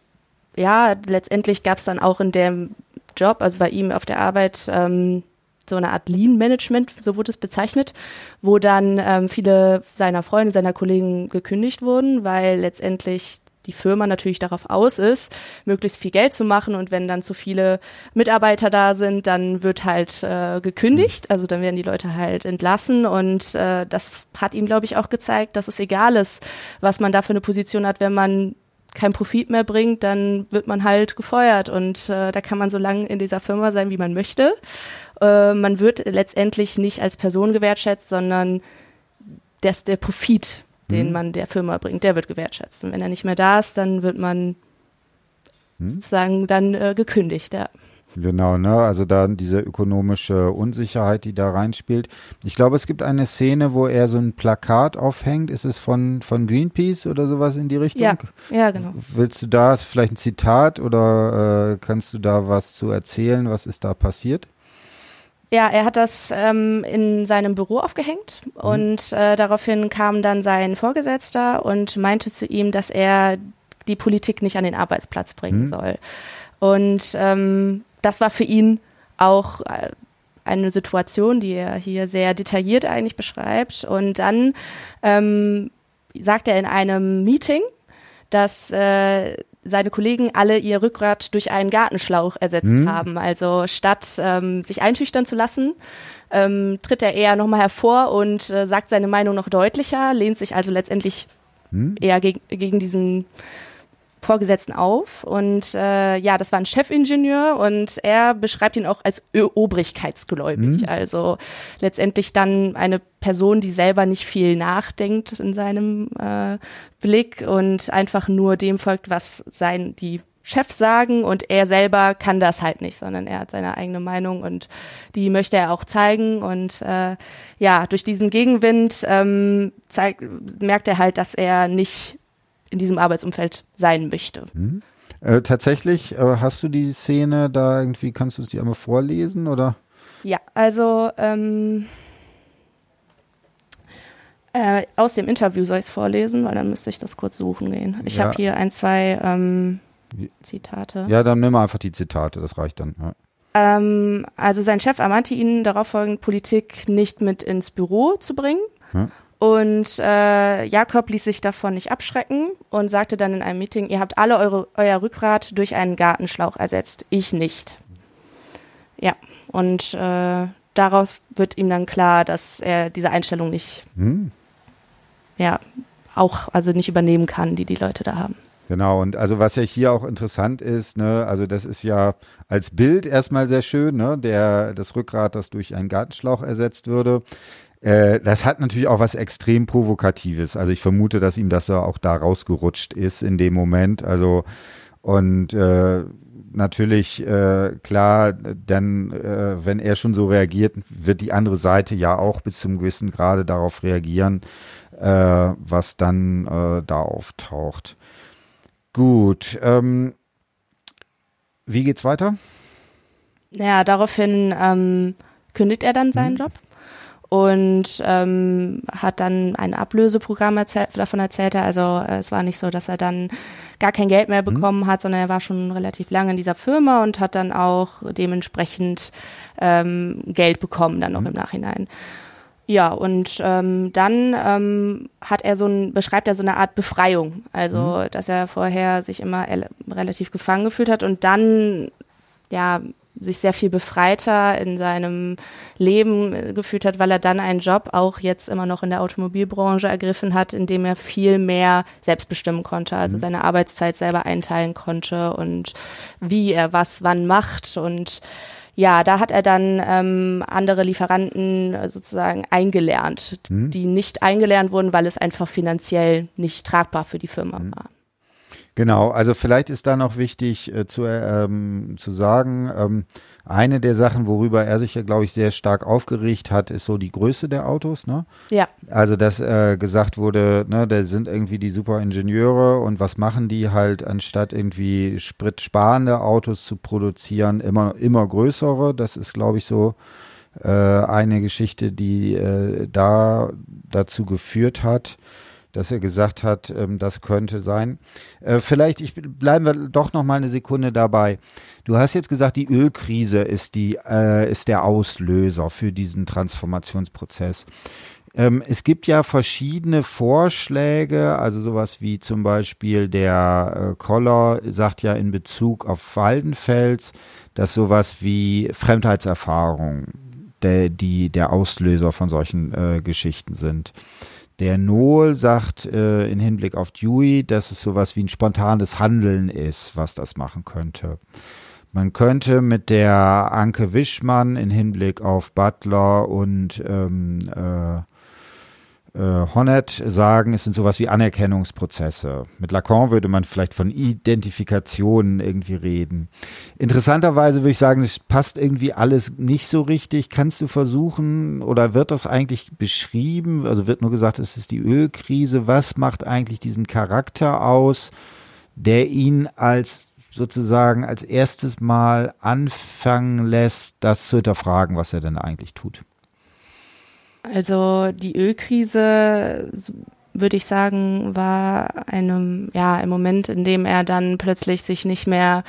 ja, letztendlich gab es dann auch in dem Job, also bei ihm auf der Arbeit, ähm, so eine Art Lean-Management, so wurde es bezeichnet, wo dann ähm, viele seiner Freunde, seiner Kollegen gekündigt wurden, weil letztendlich die Firma natürlich darauf aus ist, möglichst viel Geld zu machen. Und wenn dann zu viele Mitarbeiter da sind, dann wird halt äh, gekündigt, also dann werden die Leute halt entlassen. Und äh, das hat ihm, glaube ich, auch gezeigt, dass es egal ist, was man da für eine Position hat, wenn man keinen Profit mehr bringt, dann wird man halt gefeuert und äh, da kann man so lange in dieser Firma sein, wie man möchte. Äh, man wird letztendlich nicht als Person gewertschätzt, sondern dass der Profit, den mhm. man der Firma bringt, der wird gewertschätzt. Und wenn er nicht mehr da ist, dann wird man mhm. sozusagen dann äh, gekündigt, ja. Genau, ne? Also da diese ökonomische Unsicherheit, die da reinspielt. Ich glaube, es gibt eine Szene, wo er so ein Plakat aufhängt. Ist es von, von Greenpeace oder sowas in die Richtung? Ja, ja genau. Willst du da, ist vielleicht ein Zitat oder äh, kannst du da was zu erzählen? Was ist da passiert? Ja, er hat das ähm, in seinem Büro aufgehängt mhm. und äh, daraufhin kam dann sein Vorgesetzter und meinte zu ihm, dass er die Politik nicht an den Arbeitsplatz bringen mhm. soll. Und ähm, das war für ihn auch äh, eine Situation, die er hier sehr detailliert eigentlich beschreibt. Und dann ähm, sagt er in einem Meeting, dass äh, seine Kollegen alle ihr Rückgrat durch einen Gartenschlauch ersetzt mhm. haben. Also statt ähm, sich einschüchtern zu lassen, ähm, tritt er eher nochmal hervor und äh, sagt seine Meinung noch deutlicher, lehnt sich also letztendlich mhm. eher geg gegen diesen Vorgesetzten auf. Und äh, ja, das war ein Chefingenieur und er beschreibt ihn auch als obrigkeitsgläubig. Mhm. Also letztendlich dann eine Person, die selber nicht viel nachdenkt in seinem äh, Blick und einfach nur dem folgt, was sein die Chefs sagen und er selber kann das halt nicht, sondern er hat seine eigene Meinung und die möchte er auch zeigen und äh, ja, durch diesen Gegenwind ähm, zeigt, merkt er halt, dass er nicht in diesem Arbeitsumfeld sein möchte. Mhm. Äh, tatsächlich, äh, hast du die Szene da irgendwie, kannst du es dir einmal vorlesen oder? Ja, also ähm, äh, aus dem Interview soll ich es vorlesen, weil dann müsste ich das kurz suchen gehen. Ich ja. habe hier ein, zwei ähm, Zitate. Ja, dann nimm einfach die Zitate, das reicht dann. Ja. Ähm, also sein Chef ermahnte ihn darauf folgend, Politik nicht mit ins Büro zu bringen. Ja. Und äh, Jakob ließ sich davon nicht abschrecken und sagte dann in einem Meeting, ihr habt alle eure, euer Rückgrat durch einen Gartenschlauch ersetzt, ich nicht. Ja, und äh, daraus wird ihm dann klar, dass er diese Einstellung nicht, hm. ja, auch, also nicht übernehmen kann, die die Leute da haben. Genau, und also was ja hier auch interessant ist, ne, also das ist ja als Bild erstmal sehr schön, ne, der, das Rückgrat, das durch einen Gartenschlauch ersetzt würde. Äh, das hat natürlich auch was extrem Provokatives. Also ich vermute, dass ihm das auch da rausgerutscht ist in dem Moment. Also und äh, natürlich äh, klar, dann, äh, wenn er schon so reagiert, wird die andere Seite ja auch bis zum gewissen Grade darauf reagieren, äh, was dann äh, da auftaucht. Gut. Ähm, wie geht's weiter? Naja, daraufhin ähm, kündigt er dann seinen hm. Job und ähm, hat dann ein Ablöseprogramm erzählt, davon erzählt er. Also äh, es war nicht so, dass er dann gar kein Geld mehr mhm. bekommen mhm. hat, sondern er war schon relativ lange in dieser Firma und hat dann auch dementsprechend ähm, Geld bekommen dann noch mhm. im Nachhinein. Ja, und ähm, dann ähm, hat er so ein, beschreibt er so eine Art Befreiung. Also, mhm. dass er vorher sich immer relativ gefangen gefühlt hat und dann ja sich sehr viel befreiter in seinem Leben äh, gefühlt hat, weil er dann einen Job auch jetzt immer noch in der Automobilbranche ergriffen hat, in dem er viel mehr selbst bestimmen konnte, also mhm. seine Arbeitszeit selber einteilen konnte und wie er was wann macht und ja, da hat er dann ähm, andere Lieferanten sozusagen eingelernt, mhm. die nicht eingelernt wurden, weil es einfach finanziell nicht tragbar für die Firma mhm. war. Genau, also vielleicht ist da noch wichtig äh, zu, ähm, zu sagen, ähm, eine der Sachen, worüber er sich ja, glaube ich, sehr stark aufgeregt hat, ist so die Größe der Autos, ne? Ja. Also, dass äh, gesagt wurde, ne, da sind irgendwie die super Ingenieure und was machen die halt, anstatt irgendwie spritsparende Autos zu produzieren, immer, immer größere. Das ist, glaube ich, so äh, eine Geschichte, die äh, da dazu geführt hat dass er gesagt hat, ähm, das könnte sein. Äh, vielleicht ich, bleiben wir doch noch mal eine Sekunde dabei. Du hast jetzt gesagt, die Ölkrise ist die äh, ist der Auslöser für diesen Transformationsprozess. Ähm, es gibt ja verschiedene Vorschläge, also sowas wie zum Beispiel der äh, Koller sagt ja in Bezug auf Waldenfels, dass sowas wie Fremdheitserfahrung der, die, der Auslöser von solchen äh, Geschichten sind. Der Noel sagt äh, in Hinblick auf Dewey, dass es sowas wie ein spontanes Handeln ist, was das machen könnte. Man könnte mit der Anke Wischmann in Hinblick auf Butler und ähm, äh, äh, Honneth sagen, es sind sowas wie Anerkennungsprozesse. Mit Lacan würde man vielleicht von Identifikationen irgendwie reden. Interessanterweise würde ich sagen, es passt irgendwie alles nicht so richtig. Kannst du versuchen oder wird das eigentlich beschrieben? Also wird nur gesagt, es ist die Ölkrise. Was macht eigentlich diesen Charakter aus, der ihn als sozusagen als erstes Mal anfangen lässt, das zu hinterfragen, was er denn eigentlich tut? Also die Ölkrise, würde ich sagen, war einem, ja, ein Moment, in dem er dann plötzlich sich nicht mehr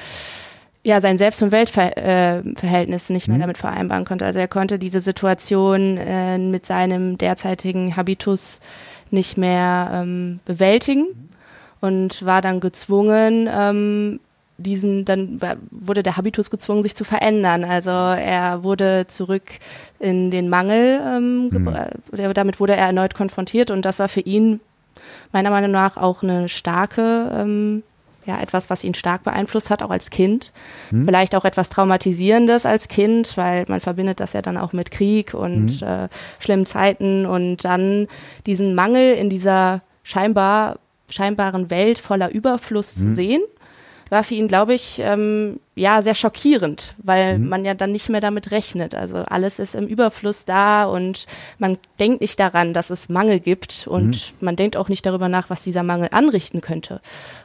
ja, sein Selbst- und Weltverhältnis nicht mehr mhm. damit vereinbaren konnte. Also er konnte diese Situation äh, mit seinem derzeitigen Habitus nicht mehr ähm, bewältigen und war dann gezwungen, ähm, diesen, dann wurde der Habitus gezwungen, sich zu verändern. Also er wurde zurück in den Mangel, ähm, mhm. damit wurde er erneut konfrontiert und das war für ihn meiner Meinung nach auch eine starke, ähm, ja, etwas, was ihn stark beeinflusst hat, auch als Kind. Mhm. Vielleicht auch etwas Traumatisierendes als Kind, weil man verbindet das ja dann auch mit Krieg und mhm. äh, schlimmen Zeiten und dann diesen Mangel in dieser scheinbar scheinbaren Welt voller Überfluss zu mhm. sehen war für ihn, glaube ich, ähm, ja, sehr schockierend, weil mhm. man ja dann nicht mehr damit rechnet. Also alles ist im Überfluss da und man denkt nicht daran, dass es Mangel gibt und mhm. man denkt auch nicht darüber nach, was dieser Mangel anrichten könnte.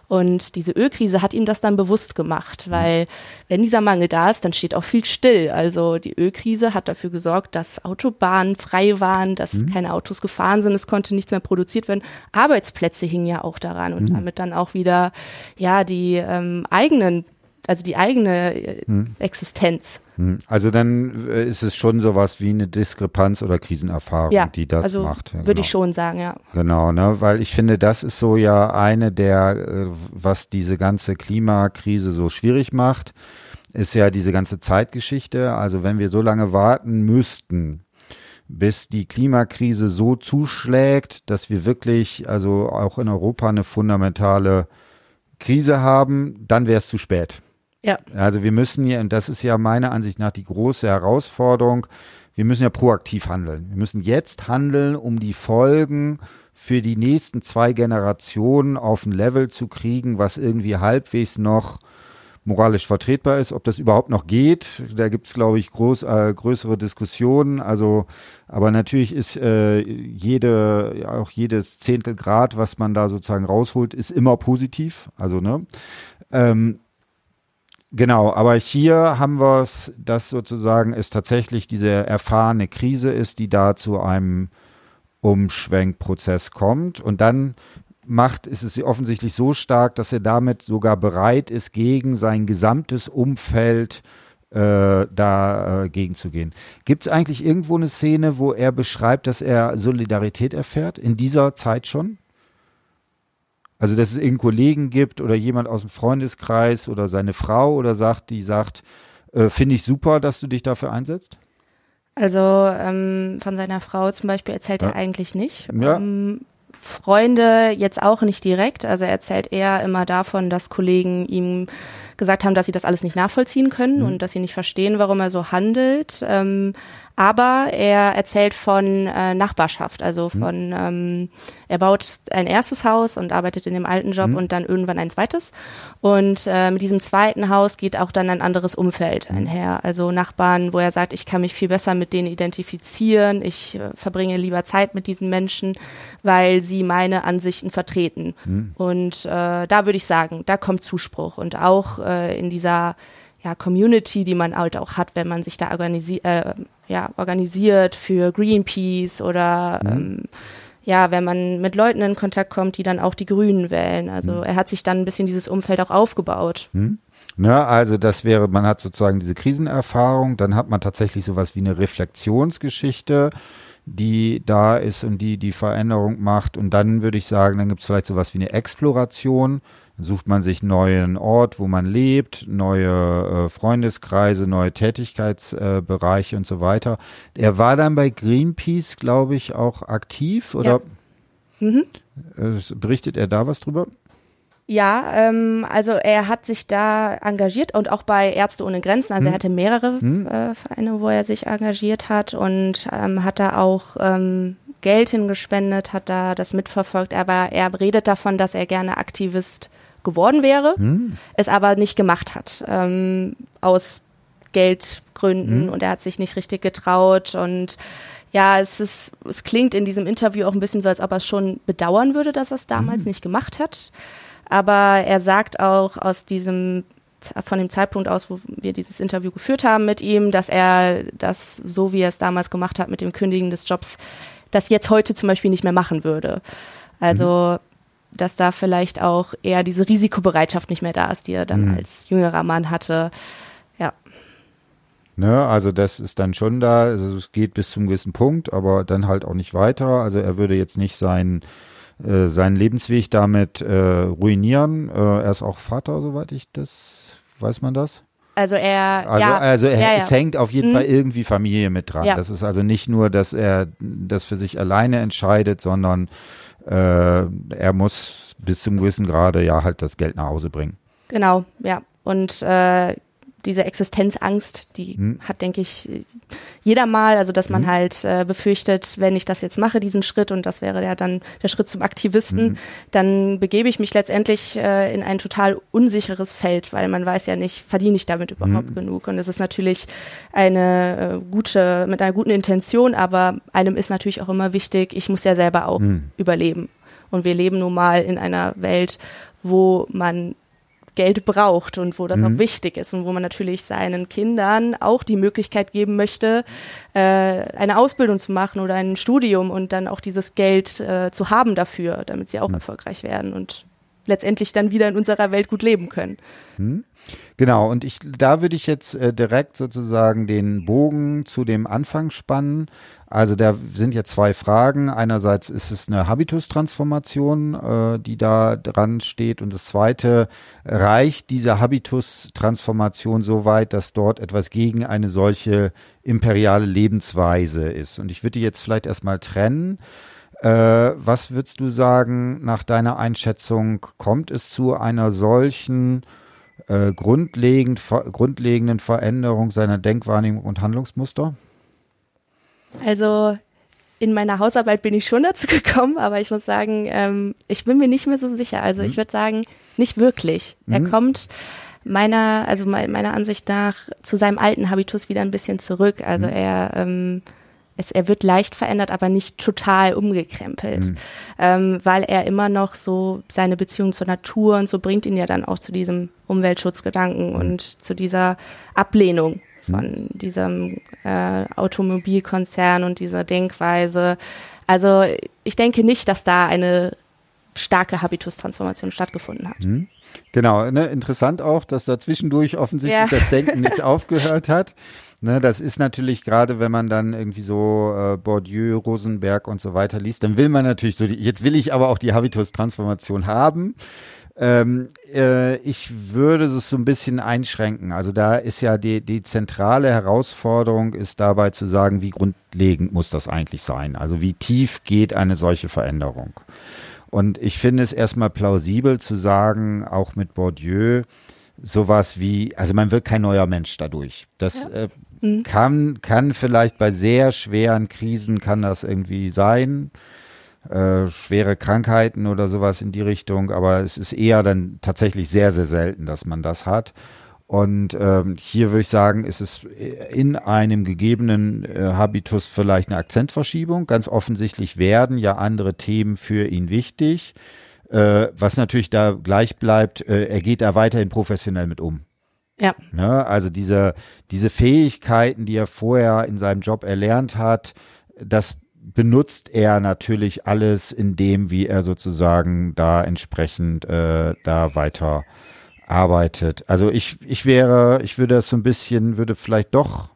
Und diese Ölkrise hat ihm das dann bewusst gemacht, mhm. weil wenn dieser Mangel da ist, dann steht auch viel still. Also die Ölkrise hat dafür gesorgt, dass Autobahnen frei waren, dass mhm. keine Autos gefahren sind, es konnte nichts mehr produziert werden. Arbeitsplätze hingen ja auch daran und mhm. damit dann auch wieder ja die ähm, eigenen also die eigene äh, hm. Existenz. Hm. Also dann äh, ist es schon sowas wie eine Diskrepanz oder Krisenerfahrung, ja, die das also macht. Ja, würde genau. ich schon sagen, ja. Genau, ne, weil ich finde, das ist so ja eine der, äh, was diese ganze Klimakrise so schwierig macht, ist ja diese ganze Zeitgeschichte. Also wenn wir so lange warten müssten, bis die Klimakrise so zuschlägt, dass wir wirklich, also auch in Europa eine fundamentale Krise haben, dann wäre es zu spät. Ja. Also wir müssen ja, und das ist ja meiner Ansicht nach die große Herausforderung, wir müssen ja proaktiv handeln. Wir müssen jetzt handeln, um die Folgen für die nächsten zwei Generationen auf ein Level zu kriegen, was irgendwie halbwegs noch moralisch vertretbar ist, ob das überhaupt noch geht. Da gibt es, glaube ich, groß, äh, größere Diskussionen. Also, aber natürlich ist äh, jede, auch jedes Zehntel Grad, was man da sozusagen rausholt, ist immer positiv. Also, ne? Ähm, Genau, aber hier haben wir es, dass sozusagen es tatsächlich diese erfahrene Krise ist, die da zu einem Umschwenkprozess kommt. Und dann macht, ist es offensichtlich so stark, dass er damit sogar bereit ist, gegen sein gesamtes Umfeld äh, dagegen äh, zu gehen. Gibt es eigentlich irgendwo eine Szene, wo er beschreibt, dass er Solidarität erfährt? In dieser Zeit schon? Also, dass es irgendeinen Kollegen gibt oder jemand aus dem Freundeskreis oder seine Frau oder sagt, die sagt, äh, finde ich super, dass du dich dafür einsetzt? Also ähm, von seiner Frau zum Beispiel erzählt ja. er eigentlich nicht. Ja. Ähm, Freunde jetzt auch nicht direkt. Also er erzählt eher immer davon, dass Kollegen ihm gesagt haben, dass sie das alles nicht nachvollziehen können mhm. und dass sie nicht verstehen, warum er so handelt. Ähm, aber er erzählt von äh, Nachbarschaft, also mhm. von, mhm. ähm, er baut ein erstes Haus und arbeitet in dem alten Job mhm. und dann irgendwann ein zweites. Und äh, mit diesem zweiten Haus geht auch dann ein anderes Umfeld mhm. einher. Also Nachbarn, wo er sagt, ich kann mich viel besser mit denen identifizieren, ich äh, verbringe lieber Zeit mit diesen Menschen, weil sie meine Ansichten vertreten. Mhm. Und äh, da würde ich sagen, da kommt Zuspruch und auch äh, in dieser ja, Community, die man halt auch hat, wenn man sich da organisi äh, ja, organisiert für Greenpeace oder mhm. ähm, ja, wenn man mit Leuten in Kontakt kommt, die dann auch die Grünen wählen. Also mhm. er hat sich dann ein bisschen dieses Umfeld auch aufgebaut. Mhm. Ne, also das wäre, man hat sozusagen diese Krisenerfahrung, dann hat man tatsächlich sowas wie eine Reflexionsgeschichte, die da ist und die die Veränderung macht. Und dann würde ich sagen, dann gibt es vielleicht sowas wie eine Exploration. Dann sucht man sich einen neuen Ort, wo man lebt, neue äh, Freundeskreise, neue Tätigkeitsbereiche äh, und so weiter. Er war dann bei Greenpeace, glaube ich, auch aktiv oder ja. mhm. äh, berichtet er da was drüber? Ja, ähm, also er hat sich da engagiert und auch bei Ärzte ohne Grenzen. Also hm. er hatte mehrere hm. äh, Vereine, wo er sich engagiert hat und ähm, hat da auch ähm, Geld hingespendet, hat da das mitverfolgt. Aber er redet davon, dass er gerne Aktivist geworden wäre, hm. es aber nicht gemacht hat ähm, aus Geldgründen hm. und er hat sich nicht richtig getraut und ja, es ist, es klingt in diesem Interview auch ein bisschen so, als ob er es schon bedauern würde, dass er es damals hm. nicht gemacht hat. Aber er sagt auch aus diesem von dem Zeitpunkt aus, wo wir dieses Interview geführt haben mit ihm, dass er das, so wie er es damals gemacht hat mit dem Kündigen des Jobs, das jetzt heute zum Beispiel nicht mehr machen würde. Also, mhm. dass da vielleicht auch eher diese Risikobereitschaft nicht mehr da ist, die er dann mhm. als jüngerer Mann hatte. Ja. Ne, also das ist dann schon da, also es geht bis zum gewissen Punkt, aber dann halt auch nicht weiter. Also er würde jetzt nicht sein äh, seinen Lebensweg damit äh, ruinieren. Äh, er ist auch Vater, soweit ich das, weiß man das? Also er, also, ja, also er, ja, ja. es hängt auf jeden mhm. Fall irgendwie Familie mit dran. Das ist also nicht nur, dass er das für sich alleine entscheidet, sondern äh, er muss bis zum gewissen Grade ja halt das Geld nach Hause bringen. Genau, ja. Und äh, diese Existenzangst, die hm. hat, denke ich, jeder mal, also dass man hm. halt äh, befürchtet, wenn ich das jetzt mache, diesen Schritt, und das wäre ja dann der Schritt zum Aktivisten, hm. dann begebe ich mich letztendlich äh, in ein total unsicheres Feld, weil man weiß ja nicht, verdiene ich damit überhaupt hm. genug. Und es ist natürlich eine äh, gute, mit einer guten Intention, aber einem ist natürlich auch immer wichtig, ich muss ja selber auch hm. überleben. Und wir leben nun mal in einer Welt, wo man Geld braucht und wo das mhm. auch wichtig ist und wo man natürlich seinen Kindern auch die Möglichkeit geben möchte, äh, eine Ausbildung zu machen oder ein Studium und dann auch dieses Geld äh, zu haben dafür, damit sie auch mhm. erfolgreich werden und letztendlich dann wieder in unserer Welt gut leben können. Mhm. Genau, und ich, da würde ich jetzt äh, direkt sozusagen den Bogen zu dem Anfang spannen. Also da sind ja zwei Fragen. Einerseits ist es eine Habitustransformation, äh, die da dran steht. Und das zweite, reicht diese Habitustransformation so weit, dass dort etwas gegen eine solche imperiale Lebensweise ist? Und ich würde jetzt vielleicht erstmal trennen. Äh, was würdest du sagen, nach deiner Einschätzung, kommt es zu einer solchen äh, grundlegend, ver grundlegenden Veränderung seiner Denkwahrnehmung und Handlungsmuster? Also in meiner Hausarbeit bin ich schon dazu gekommen, aber ich muss sagen, ähm, ich bin mir nicht mehr so sicher. Also mhm. ich würde sagen, nicht wirklich. Mhm. Er kommt meiner, also meiner Ansicht nach zu seinem alten Habitus wieder ein bisschen zurück. Also mhm. er ähm, es, er wird leicht verändert, aber nicht total umgekrempelt, mhm. ähm, weil er immer noch so seine Beziehung zur Natur und so bringt ihn ja dann auch zu diesem Umweltschutzgedanken mhm. und zu dieser Ablehnung mhm. von diesem äh, Automobilkonzern und dieser Denkweise. Also ich denke nicht, dass da eine starke Habitustransformation stattgefunden hat. Mhm. Genau, ne, interessant auch, dass da zwischendurch offensichtlich ja. das Denken nicht aufgehört hat. Ne, das ist natürlich gerade, wenn man dann irgendwie so äh, Bourdieu, Rosenberg und so weiter liest, dann will man natürlich so, die, jetzt will ich aber auch die Habitus-Transformation haben. Ähm, äh, ich würde es so ein bisschen einschränken. Also da ist ja die, die zentrale Herausforderung ist dabei zu sagen, wie grundlegend muss das eigentlich sein? Also wie tief geht eine solche Veränderung? Und ich finde es erstmal plausibel zu sagen, auch mit Bourdieu, sowas wie, also man wird kein neuer Mensch dadurch. Das ja. äh, mhm. kann, kann vielleicht bei sehr schweren Krisen kann das irgendwie sein. Äh, schwere Krankheiten oder sowas in die Richtung, aber es ist eher dann tatsächlich sehr, sehr selten, dass man das hat. Und ähm, hier würde ich sagen, ist es in einem gegebenen äh, Habitus vielleicht eine Akzentverschiebung. Ganz offensichtlich werden ja andere Themen für ihn wichtig. Äh, was natürlich da gleich bleibt, äh, er geht da weiterhin professionell mit um. Ja. Ne? Also diese, diese Fähigkeiten, die er vorher in seinem Job erlernt hat, das benutzt er natürlich alles in dem, wie er sozusagen da entsprechend äh, da weiter arbeitet. Also ich, ich wäre, ich würde das so ein bisschen, würde vielleicht doch,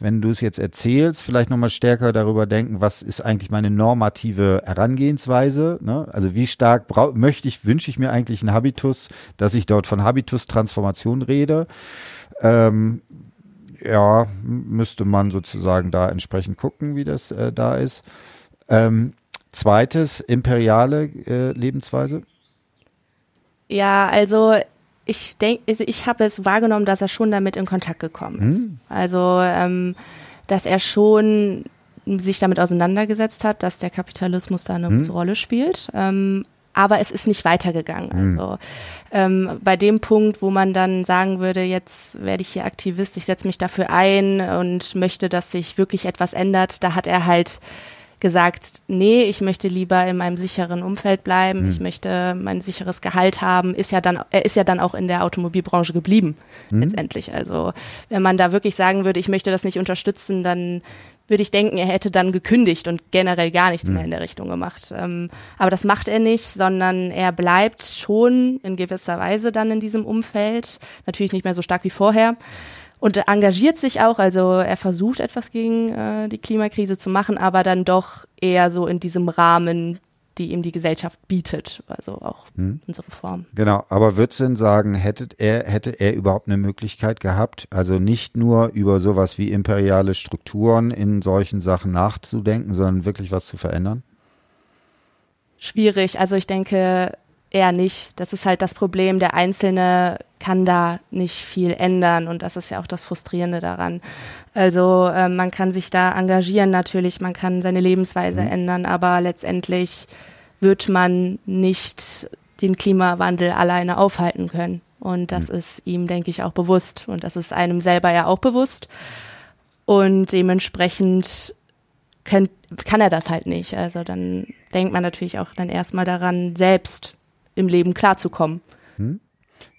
wenn du es jetzt erzählst, vielleicht nochmal stärker darüber denken, was ist eigentlich meine normative Herangehensweise? Ne? Also wie stark brau möchte ich, wünsche ich mir eigentlich einen Habitus, dass ich dort von Habitus-Transformation rede? Ähm, ja, müsste man sozusagen da entsprechend gucken, wie das äh, da ist. Ähm, zweites, imperiale äh, Lebensweise. Ja, also ich denke, also ich habe es wahrgenommen, dass er schon damit in Kontakt gekommen ist. Hm. Also, ähm, dass er schon sich damit auseinandergesetzt hat, dass der Kapitalismus da eine hm. große Rolle spielt. Ähm, aber es ist nicht weitergegangen. Hm. Also ähm, bei dem Punkt, wo man dann sagen würde, jetzt werde ich hier Aktivist, ich setze mich dafür ein und möchte, dass sich wirklich etwas ändert, da hat er halt gesagt, nee, ich möchte lieber in meinem sicheren Umfeld bleiben, mhm. ich möchte mein sicheres Gehalt haben, ist ja dann, er ist ja dann auch in der Automobilbranche geblieben, mhm. letztendlich. Also wenn man da wirklich sagen würde, ich möchte das nicht unterstützen, dann würde ich denken, er hätte dann gekündigt und generell gar nichts mhm. mehr in der Richtung gemacht. Ähm, aber das macht er nicht, sondern er bleibt schon in gewisser Weise dann in diesem Umfeld, natürlich nicht mehr so stark wie vorher und engagiert sich auch, also er versucht etwas gegen äh, die Klimakrise zu machen, aber dann doch eher so in diesem Rahmen, die ihm die Gesellschaft bietet, also auch hm. unsere Form. Genau, aber würdest du denn sagen, hätte er, hätte er überhaupt eine Möglichkeit gehabt, also nicht nur über sowas wie imperiale Strukturen in solchen Sachen nachzudenken, sondern wirklich was zu verändern? Schwierig, also ich denke, eher nicht. Das ist halt das Problem. Der Einzelne kann da nicht viel ändern und das ist ja auch das Frustrierende daran. Also äh, man kann sich da engagieren natürlich, man kann seine Lebensweise mhm. ändern, aber letztendlich wird man nicht den Klimawandel alleine aufhalten können. Und das mhm. ist ihm, denke ich, auch bewusst. Und das ist einem selber ja auch bewusst. Und dementsprechend könnt, kann er das halt nicht. Also dann denkt man natürlich auch dann erstmal daran, selbst im Leben klarzukommen.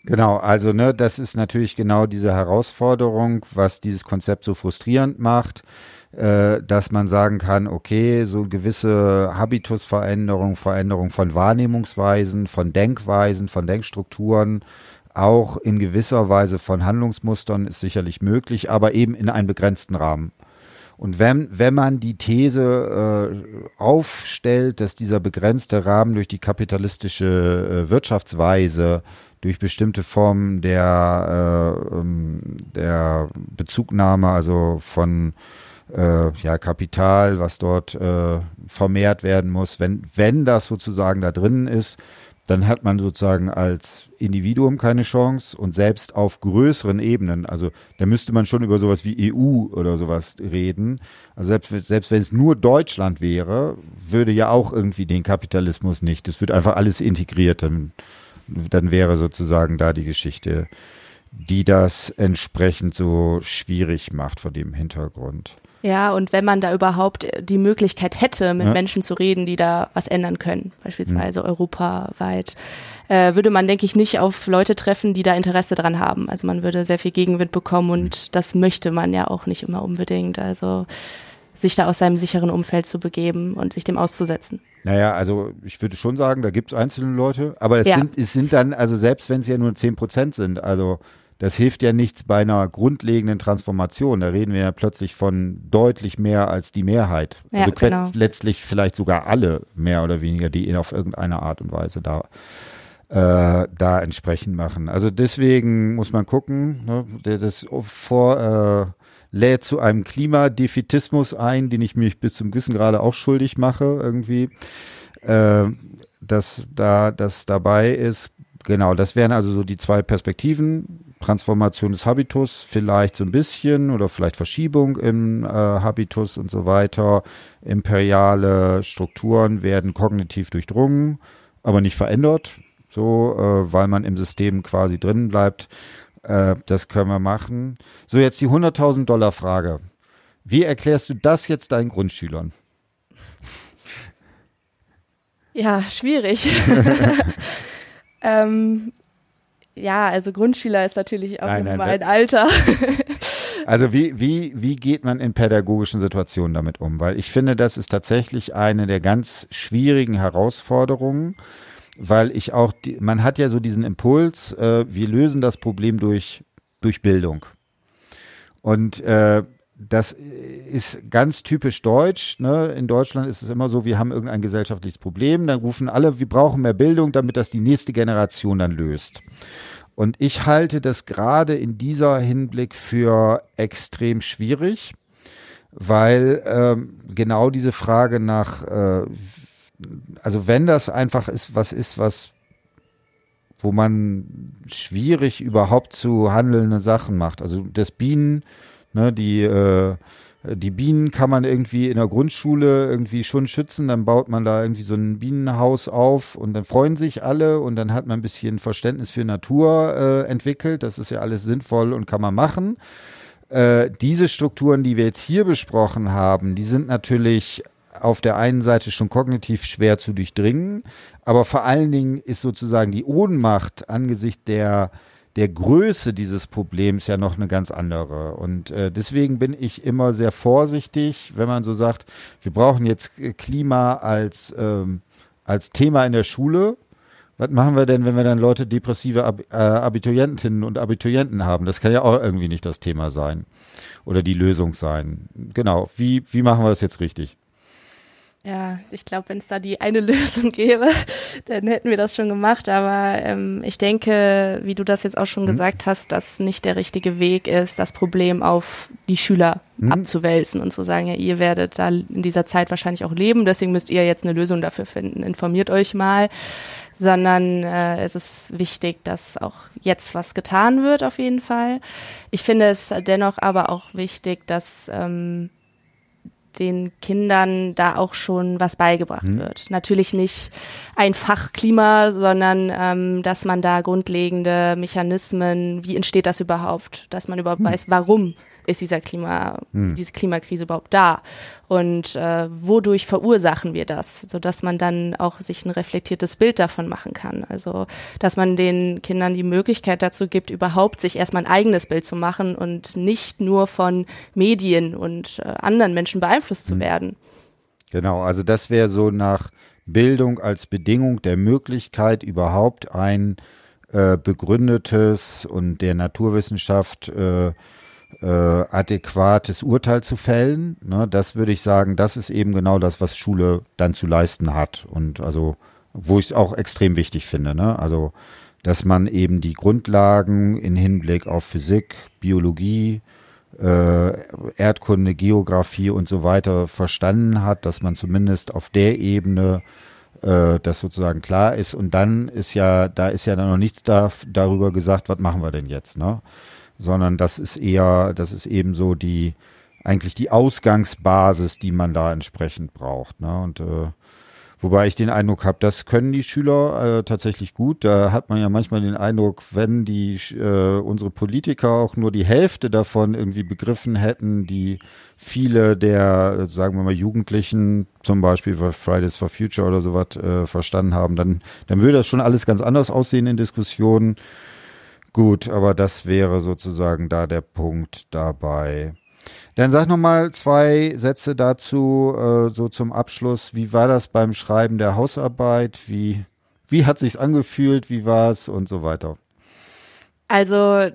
Genau, also ne, das ist natürlich genau diese Herausforderung, was dieses Konzept so frustrierend macht, äh, dass man sagen kann, okay, so gewisse Habitusveränderung, Veränderung von Wahrnehmungsweisen, von Denkweisen, von Denkstrukturen, auch in gewisser Weise von Handlungsmustern ist sicherlich möglich, aber eben in einem begrenzten Rahmen. Und wenn, wenn man die These äh, aufstellt, dass dieser begrenzte Rahmen durch die kapitalistische äh, Wirtschaftsweise, durch bestimmte Formen der, äh, ähm, der Bezugnahme, also von äh, ja, Kapital, was dort äh, vermehrt werden muss, wenn, wenn das sozusagen da drin ist, dann hat man sozusagen als Individuum keine Chance und selbst auf größeren Ebenen, also da müsste man schon über sowas wie EU oder sowas reden. Also selbst, selbst wenn es nur Deutschland wäre, würde ja auch irgendwie den Kapitalismus nicht. Das wird einfach alles integriert. Dann, dann wäre sozusagen da die Geschichte, die das entsprechend so schwierig macht vor dem Hintergrund. Ja, und wenn man da überhaupt die Möglichkeit hätte, mit ja. Menschen zu reden, die da was ändern können, beispielsweise mhm. europaweit, äh, würde man, denke ich, nicht auf Leute treffen, die da Interesse dran haben. Also man würde sehr viel Gegenwind bekommen und mhm. das möchte man ja auch nicht immer unbedingt. Also sich da aus seinem sicheren Umfeld zu begeben und sich dem auszusetzen. Naja, also ich würde schon sagen, da gibt es einzelne Leute, aber es, ja. sind, es sind dann, also selbst wenn es ja nur zehn Prozent sind, also das hilft ja nichts bei einer grundlegenden Transformation. Da reden wir ja plötzlich von deutlich mehr als die Mehrheit. Ja, also genau. letztlich vielleicht sogar alle mehr oder weniger, die auf irgendeine Art und Weise da äh, da entsprechend machen. Also deswegen muss man gucken, ne, das vor äh, lädt zu einem Klimadefetismus ein, den ich mich bis zum Gewissen gerade auch schuldig mache irgendwie, äh, dass da das dabei ist. Genau, das wären also so die zwei Perspektiven. Transformation des Habitus, vielleicht so ein bisschen oder vielleicht Verschiebung im äh, Habitus und so weiter. Imperiale Strukturen werden kognitiv durchdrungen, aber nicht verändert, so, äh, weil man im System quasi drin bleibt. Äh, das können wir machen. So, jetzt die 100.000 Dollar Frage. Wie erklärst du das jetzt deinen Grundschülern? Ja, schwierig. ähm, ja, also Grundschüler ist natürlich auch nein, nein, ein Alter. Also wie, wie, wie geht man in pädagogischen Situationen damit um? Weil ich finde, das ist tatsächlich eine der ganz schwierigen Herausforderungen, weil ich auch, die, man hat ja so diesen Impuls, äh, wir lösen das Problem durch, durch Bildung. Und äh, das ist ganz typisch deutsch. Ne? In Deutschland ist es immer so, wir haben irgendein gesellschaftliches Problem, dann rufen alle, wir brauchen mehr Bildung, damit das die nächste Generation dann löst. Und ich halte das gerade in dieser Hinblick für extrem schwierig, weil ähm, genau diese Frage nach, äh, also wenn das einfach ist, was ist, was wo man schwierig überhaupt zu handelnde Sachen macht. Also das Bienen, ne, die äh, die Bienen kann man irgendwie in der Grundschule irgendwie schon schützen, dann baut man da irgendwie so ein Bienenhaus auf und dann freuen sich alle und dann hat man ein bisschen Verständnis für Natur äh, entwickelt. Das ist ja alles sinnvoll und kann man machen. Äh, diese Strukturen, die wir jetzt hier besprochen haben, die sind natürlich auf der einen Seite schon kognitiv schwer zu durchdringen, aber vor allen Dingen ist sozusagen die Ohnmacht angesichts der der Größe dieses Problems ja noch eine ganz andere. Und äh, deswegen bin ich immer sehr vorsichtig, wenn man so sagt, wir brauchen jetzt Klima als, ähm, als Thema in der Schule. Was machen wir denn, wenn wir dann Leute depressive Ab äh, Abiturientinnen und Abiturienten haben? Das kann ja auch irgendwie nicht das Thema sein oder die Lösung sein. Genau. Wie, wie machen wir das jetzt richtig? Ja, ich glaube, wenn es da die eine Lösung gäbe, dann hätten wir das schon gemacht. Aber ähm, ich denke, wie du das jetzt auch schon mhm. gesagt hast, dass nicht der richtige Weg ist, das Problem auf die Schüler mhm. abzuwälzen und zu sagen, ja, ihr werdet da in dieser Zeit wahrscheinlich auch leben, deswegen müsst ihr jetzt eine Lösung dafür finden. Informiert euch mal. Sondern äh, es ist wichtig, dass auch jetzt was getan wird, auf jeden Fall. Ich finde es dennoch aber auch wichtig, dass ähm, den Kindern da auch schon was beigebracht mhm. wird. Natürlich nicht ein Fach Klima, sondern ähm, dass man da grundlegende Mechanismen, wie entsteht das überhaupt, dass man überhaupt mhm. weiß, warum ist dieser Klima, hm. diese Klimakrise überhaupt da? Und äh, wodurch verursachen wir das, sodass man dann auch sich ein reflektiertes Bild davon machen kann. Also, dass man den Kindern die Möglichkeit dazu gibt, überhaupt sich erstmal ein eigenes Bild zu machen und nicht nur von Medien und äh, anderen Menschen beeinflusst hm. zu werden. Genau, also das wäre so nach Bildung als Bedingung der Möglichkeit, überhaupt ein äh, begründetes und der Naturwissenschaft äh, äh, adäquates Urteil zu fällen. Ne, das würde ich sagen, das ist eben genau das, was Schule dann zu leisten hat. Und also, wo ich es auch extrem wichtig finde. Ne? Also, dass man eben die Grundlagen in Hinblick auf Physik, Biologie, äh, Erdkunde, Geografie und so weiter verstanden hat, dass man zumindest auf der Ebene äh, das sozusagen klar ist. Und dann ist ja, da ist ja dann noch nichts da, darüber gesagt, was machen wir denn jetzt, ne? Sondern das ist eher, das ist eben so die, eigentlich die Ausgangsbasis, die man da entsprechend braucht. Ne? Und äh, wobei ich den Eindruck habe, das können die Schüler äh, tatsächlich gut. Da hat man ja manchmal den Eindruck, wenn die äh, unsere Politiker auch nur die Hälfte davon irgendwie begriffen hätten, die viele der, sagen wir mal, Jugendlichen, zum Beispiel Fridays for Future oder sowas, äh, verstanden haben, dann, dann würde das schon alles ganz anders aussehen in Diskussionen. Gut, aber das wäre sozusagen da der Punkt dabei. Dann sag noch mal zwei Sätze dazu, äh, so zum Abschluss. Wie war das beim Schreiben der Hausarbeit? Wie, wie hat sich's angefühlt? Wie war es und so weiter? Also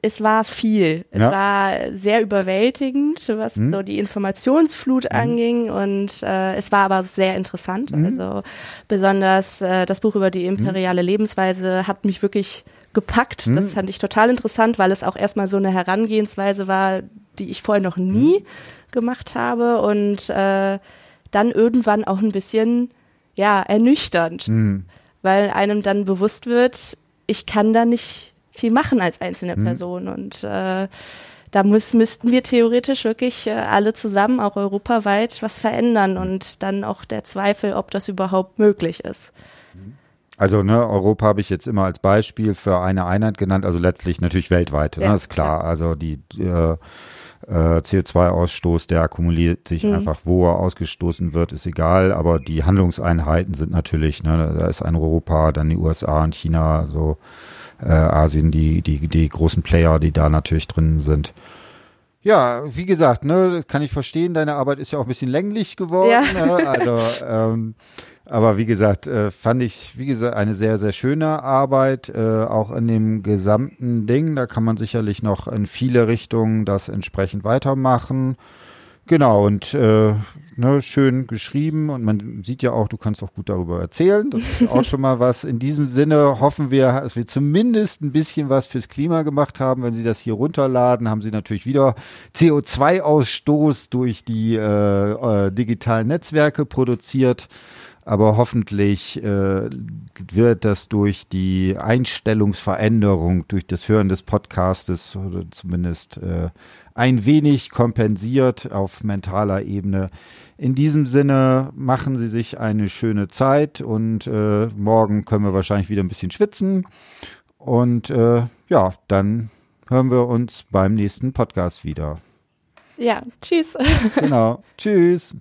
es war viel. Es ja. war sehr überwältigend, was hm. so die Informationsflut hm. anging und äh, es war aber sehr interessant. Hm. Also besonders äh, das Buch über die hm. imperiale Lebensweise hat mich wirklich gepackt. Mhm. Das fand ich total interessant, weil es auch erstmal so eine Herangehensweise war, die ich vorher noch nie mhm. gemacht habe und äh, dann irgendwann auch ein bisschen ja ernüchternd, mhm. weil einem dann bewusst wird, ich kann da nicht viel machen als einzelne mhm. Person und äh, da muss, müssten wir theoretisch wirklich äh, alle zusammen, auch europaweit, was verändern und dann auch der Zweifel, ob das überhaupt möglich ist. Also ne, Europa habe ich jetzt immer als Beispiel für eine Einheit genannt, also letztlich natürlich weltweit, ne, ja, ne, ist klar. Ja. Also die äh, äh, CO2-Ausstoß, der akkumuliert sich mhm. einfach, wo er ausgestoßen wird, ist egal, aber die Handlungseinheiten sind natürlich, ne, da ist ein Europa, dann die USA und China, so äh, Asien, die, die, die großen Player, die da natürlich drin sind. Ja, wie gesagt, ne, das kann ich verstehen. Deine Arbeit ist ja auch ein bisschen länglich geworden. Ja. Ne? Also, ähm, aber wie gesagt, äh, fand ich, wie gesagt, eine sehr, sehr schöne Arbeit, äh, auch in dem gesamten Ding. Da kann man sicherlich noch in viele Richtungen das entsprechend weitermachen. Genau, und äh, ne, schön geschrieben und man sieht ja auch, du kannst auch gut darüber erzählen. Das ist auch schon mal was. In diesem Sinne hoffen wir, dass wir zumindest ein bisschen was fürs Klima gemacht haben. Wenn Sie das hier runterladen, haben Sie natürlich wieder CO2-Ausstoß durch die äh, äh, digitalen Netzwerke produziert. Aber hoffentlich äh, wird das durch die Einstellungsveränderung, durch das Hören des Podcastes oder zumindest äh, ein wenig kompensiert auf mentaler Ebene. In diesem Sinne machen Sie sich eine schöne Zeit und äh, morgen können wir wahrscheinlich wieder ein bisschen schwitzen. Und äh, ja, dann hören wir uns beim nächsten Podcast wieder. Ja, tschüss. Genau. Tschüss.